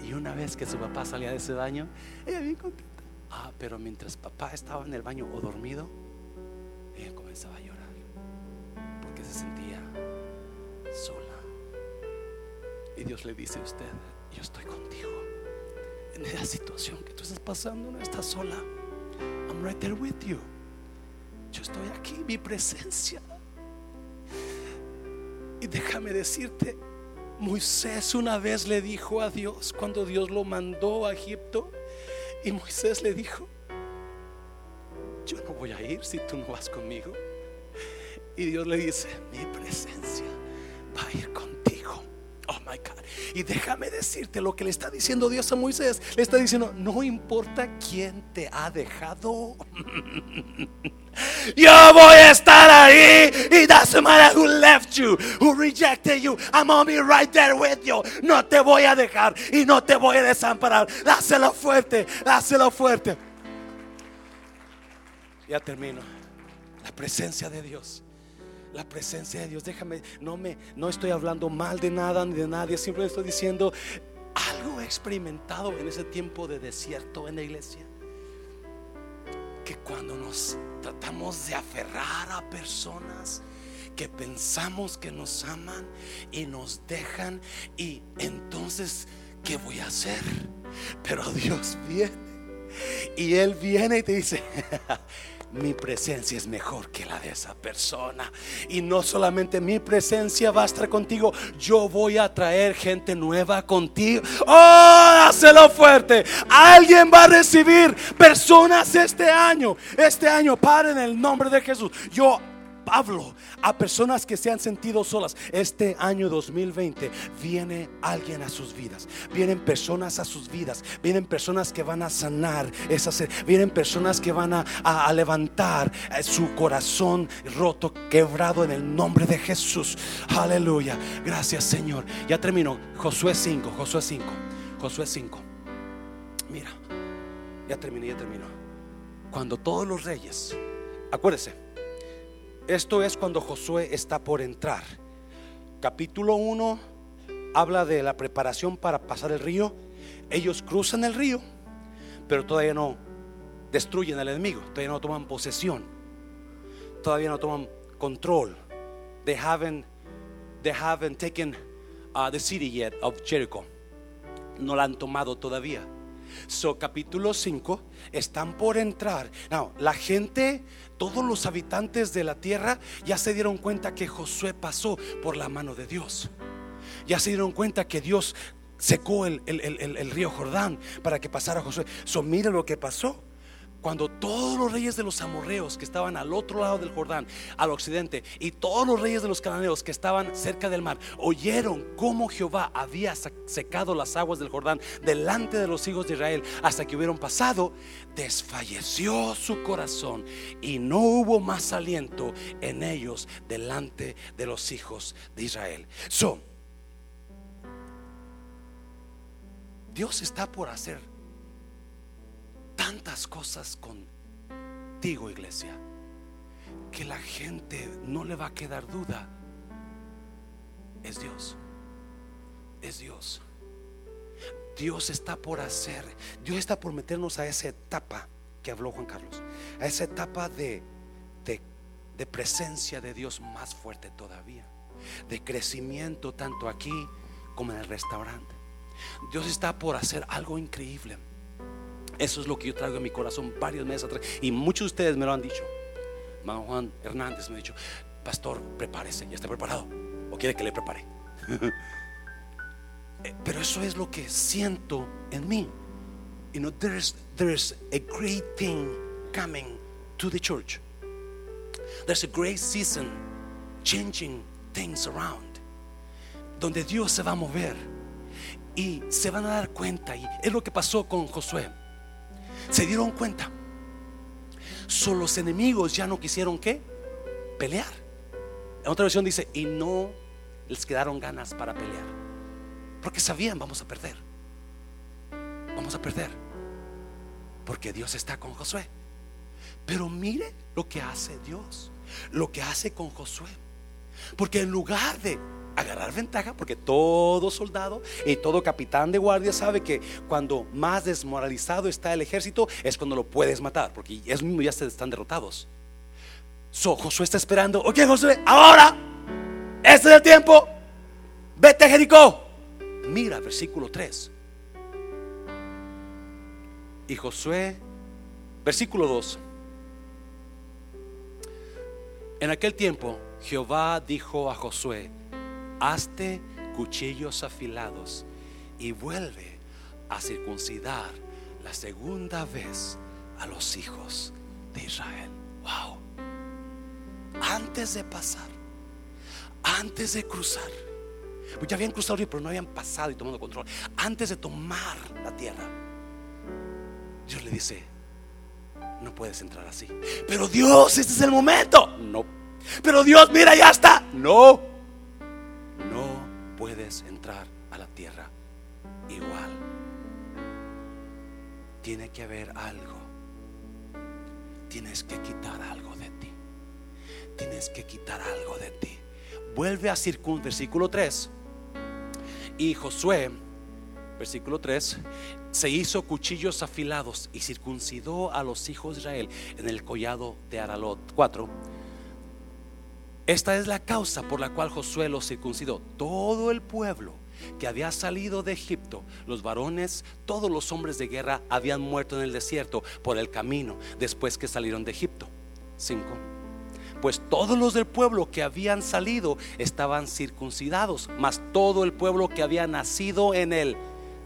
Y una vez que su papá salía de ese baño, ella bien contenta. Ah, pero mientras papá estaba en el baño o dormido, ella comenzaba a llorar. Porque se sentía sola. Y Dios le dice a usted, yo estoy contigo. En esa situación que tú estás pasando, no estás sola. I'm right there with you. Yo estoy aquí, mi presencia. Y déjame decirte, Moisés una vez le dijo a Dios cuando Dios lo mandó a Egipto. Y Moisés le dijo, yo no voy a ir si tú no vas conmigo. Y Dios le dice, mi presencia va a ir contigo. Oh my God. Y déjame decirte lo que le está diciendo Dios a Moisés. Le está diciendo, no importa quién te ha dejado. [laughs] Yo voy a estar ahí. It doesn't matter who left you, who rejected you. I'm gonna be right there with you. No te voy a dejar y no te voy a desamparar. Dáselo fuerte, dáselo fuerte. Ya termino. La presencia de Dios. La presencia de Dios. Déjame, no me, no estoy hablando mal de nada ni de nadie. Siempre estoy diciendo algo he experimentado en ese tiempo de desierto en la iglesia. Que cuando nos tratamos de aferrar a personas que pensamos que nos aman y nos dejan y entonces ¿qué voy a hacer? Pero Dios viene y Él viene y te dice, [laughs] mi presencia es mejor que la de esa persona. Y no solamente mi presencia va a estar contigo, yo voy a traer gente nueva contigo. Oh, dáselo fuerte. Alguien va a recibir personas este año. Este año, Padre, en el nombre de Jesús. Yo hablo a personas que se han sentido solas. Este año 2020 viene alguien a sus vidas. Vienen personas a sus vidas. Vienen personas que van a sanar esas. Vienen personas que van a, a- a levantar eh, su corazón roto, quebrado en el nombre de Jesús. Aleluya. Gracias, Señor. Ya terminó. Josué 5. Josué 5. Josué 5. Mira. Ya terminé, ya terminó. Cuando todos los reyes, acuérdese, Esto es cuando Josué está por entrar. Capítulo 1 habla de la preparación para pasar el río. Ellos cruzan el río, pero todavía no destruyen al enemigo, todavía no toman posesión, todavía no toman control. They haven't, they haven't taken uh, the city yet of Jericho. No la han tomado todavía. So, capítulo 5, están por entrar. No, la gente, todos los habitantes de la tierra ya se dieron cuenta que Josué pasó por la mano de Dios. Ya se dieron cuenta que Dios secó el, río Jordán para que pasara Josué. Mire lo que pasó cuando todos los reyes de los amorreos que estaban al otro lado del Jordán, al occidente, y todos los reyes de los cananeos que estaban cerca del mar, oyeron cómo Jehová había secado las aguas del Jordán delante de los hijos de Israel hasta que hubieron pasado, desfalleció su corazón y no hubo más aliento en ellos delante de los hijos de Israel. So, Dios está por hacer tantas cosas contigo, iglesia, que la gente no le va a quedar duda. Es Dios. Es Dios. Dios está por hacer, Dios está por meternos a esa etapa que habló Juan Carlos, a esa etapa de, de, de presencia de Dios más fuerte todavía, de crecimiento tanto aquí como en el restaurante. Dios está por hacer algo increíble. Eso es lo que yo traigo en mi corazón varios meses atrás. Y muchos de ustedes me lo han dicho. Man Juan Hernández me ha dicho, pastor, prepárese, ya está preparado. ¿O quiere que le prepare? [laughs] Eh, pero eso es lo que siento en mí. You know, there's, there's a great thing coming to the church. There's a great season changing things around. Donde Dios se va a mover. Y se van a dar cuenta. Y es lo que pasó con Josué se dieron cuenta. Son los enemigos ya no quisieron qué? Pelear. En otra versión dice, y no les quedaron ganas para pelear. Porque sabían, vamos a perder. Vamos a perder. Porque Dios está con Josué. Pero mire lo que hace Dios. Lo que hace con Josué. Porque en lugar de agarrar ventaja porque todo soldado y todo capitán de guardia sabe que cuando más desmoralizado está el ejército es cuando lo puedes matar porque es mismo ya están derrotados. Josué está esperando, ok Josué, ahora, este es el tiempo, vete a Jericó. Mira, versículo 3. Y Josué, versículo 2. En aquel tiempo Jehová dijo a Josué, hazte cuchillos afilados y vuelve a circuncidar la segunda vez a los hijos de Israel. Wow. Antes de pasar, antes de cruzar, pues ya habían cruzado pero no habían pasado y tomado control. Antes de tomar la tierra, Dios le dice: No puedes entrar así. Pero Dios, este es el momento. No. Pero Dios, mira, ya está. No puedes entrar a la tierra igual. Tiene que haber algo. Tienes que quitar algo de ti. Tienes que quitar algo de ti. Vuelve a circun, versículo 3. Y Josué, versículo 3, se hizo cuchillos afilados y circuncidó a los hijos de Israel en el collado de Aralot. 4 esta es la causa por la cual Josué los circuncidó. Todo el pueblo que había salido de Egipto, los varones, todos los hombres de guerra habían muerto en el desierto por el camino después que salieron de Egipto. 5. Pues todos los del pueblo que habían salido estaban circuncidados, mas todo el pueblo que había nacido en el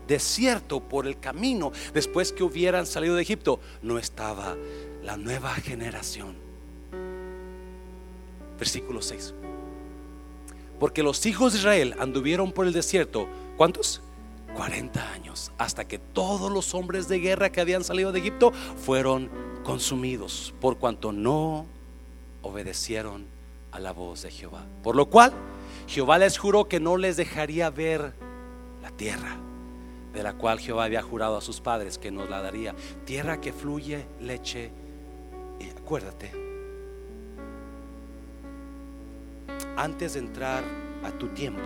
desierto por el camino después que hubieran salido de Egipto no estaba la nueva generación versículo 6. Porque los hijos de Israel anduvieron por el desierto, ¿cuántos? 40 años, hasta que todos los hombres de guerra que habían salido de Egipto fueron consumidos, por cuanto no obedecieron a la voz de Jehová. Por lo cual, Jehová les juró que no les dejaría ver la tierra de la cual Jehová había jurado a sus padres que nos la daría, tierra que fluye leche. acuérdate, antes de entrar a tu tiempo,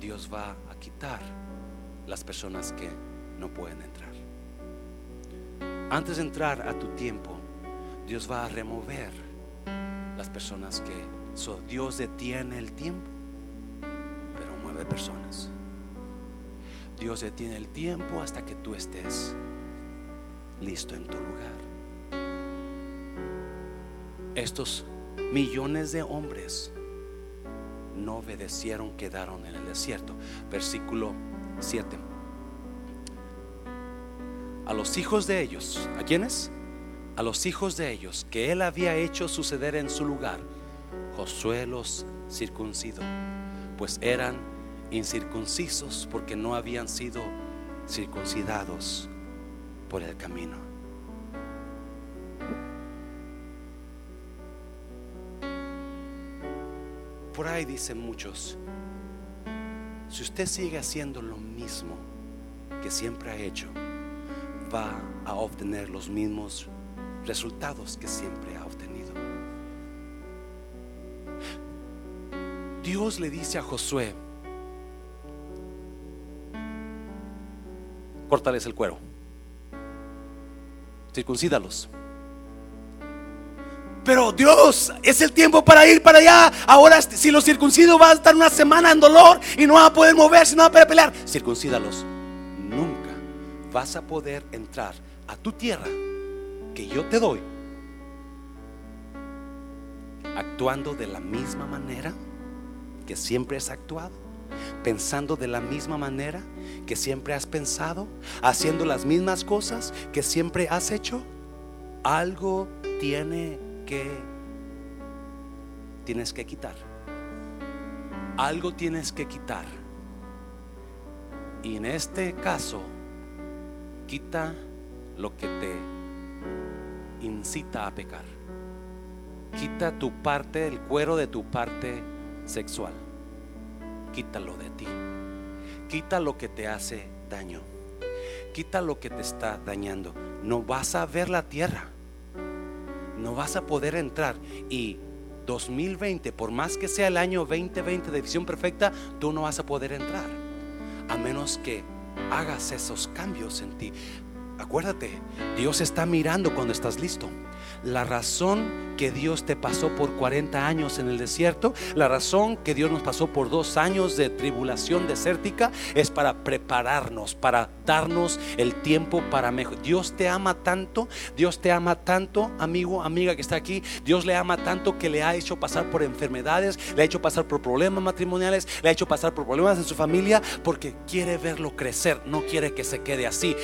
Dios va a quitar las personas que no pueden entrar. Antes de entrar a tu tiempo, Dios va a remover las personas que so, Dios detiene el tiempo, pero mueve personas. Dios detiene el tiempo hasta que tú estés listo en tu lugar. Estos millones de hombres no obedecieron, quedaron en el desierto. Versículo 7. A los hijos de ellos, ¿a quiénes? A los hijos de ellos que él había hecho suceder en su lugar, Josué los circuncidó, pues eran incircuncisos porque no habían sido circuncidados por el camino. Por ahí dicen muchos, si usted sigue haciendo lo mismo que siempre ha hecho, va a obtener los mismos resultados que siempre ha obtenido. Dios le dice a Josué, córtales el cuero, circuncídalos. Pero Dios, es el tiempo para ir para allá. Ahora, si los circuncidos va a estar una semana en dolor y no va a poder moverse, no va a poder pelear. Circuncídalos. Nunca vas a poder entrar a tu tierra que yo te doy actuando de la misma manera que siempre has actuado, pensando de la misma manera que siempre has pensado, haciendo las mismas cosas que siempre has hecho. Algo tiene que tienes que quitar. Algo tienes que quitar. Y en este caso, quita lo que te incita a pecar. Quita tu parte, el cuero de tu parte sexual. Quítalo de ti. Quita lo que te hace daño. Quita lo que te está dañando. No vas a ver la tierra. No vas a poder entrar. Y 2020, por más que sea el año 2020 de visión perfecta, tú no vas a poder entrar. A menos que hagas esos cambios en ti. Acuérdate, Dios está mirando cuando estás listo. La razón que Dios te pasó por 40 años en el desierto, la razón que Dios nos pasó por dos años de tribulación desértica es para prepararnos, para darnos el tiempo para mejor. Dios te ama tanto, Dios te ama tanto, amigo, amiga que está aquí. Dios le ama tanto que le ha hecho pasar por enfermedades, le ha hecho pasar por problemas matrimoniales, le ha hecho pasar por problemas en su familia, porque quiere verlo crecer, no quiere que se quede así.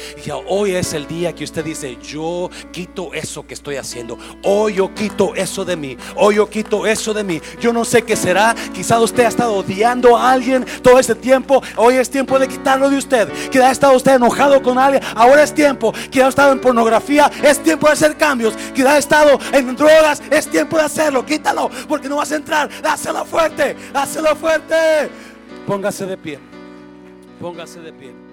Hoy es el día que usted dice, yo quito eso que estoy haciendo. Hoy yo quito eso de mí. Hoy yo quito eso de mí. Yo no sé qué será. Quizá usted ha estado odiando a alguien todo este tiempo. Hoy es tiempo de quitarlo de usted. Quizá ha estado usted enojado con alguien. Ahora es tiempo. Quizá ha estado en pornografía. Es tiempo de hacer cambios. Quizá ha estado en drogas. Es tiempo de hacerlo. Quítalo. Porque no vas a entrar. Hácelo fuerte. Hácelo fuerte. Póngase de pie. Póngase de pie.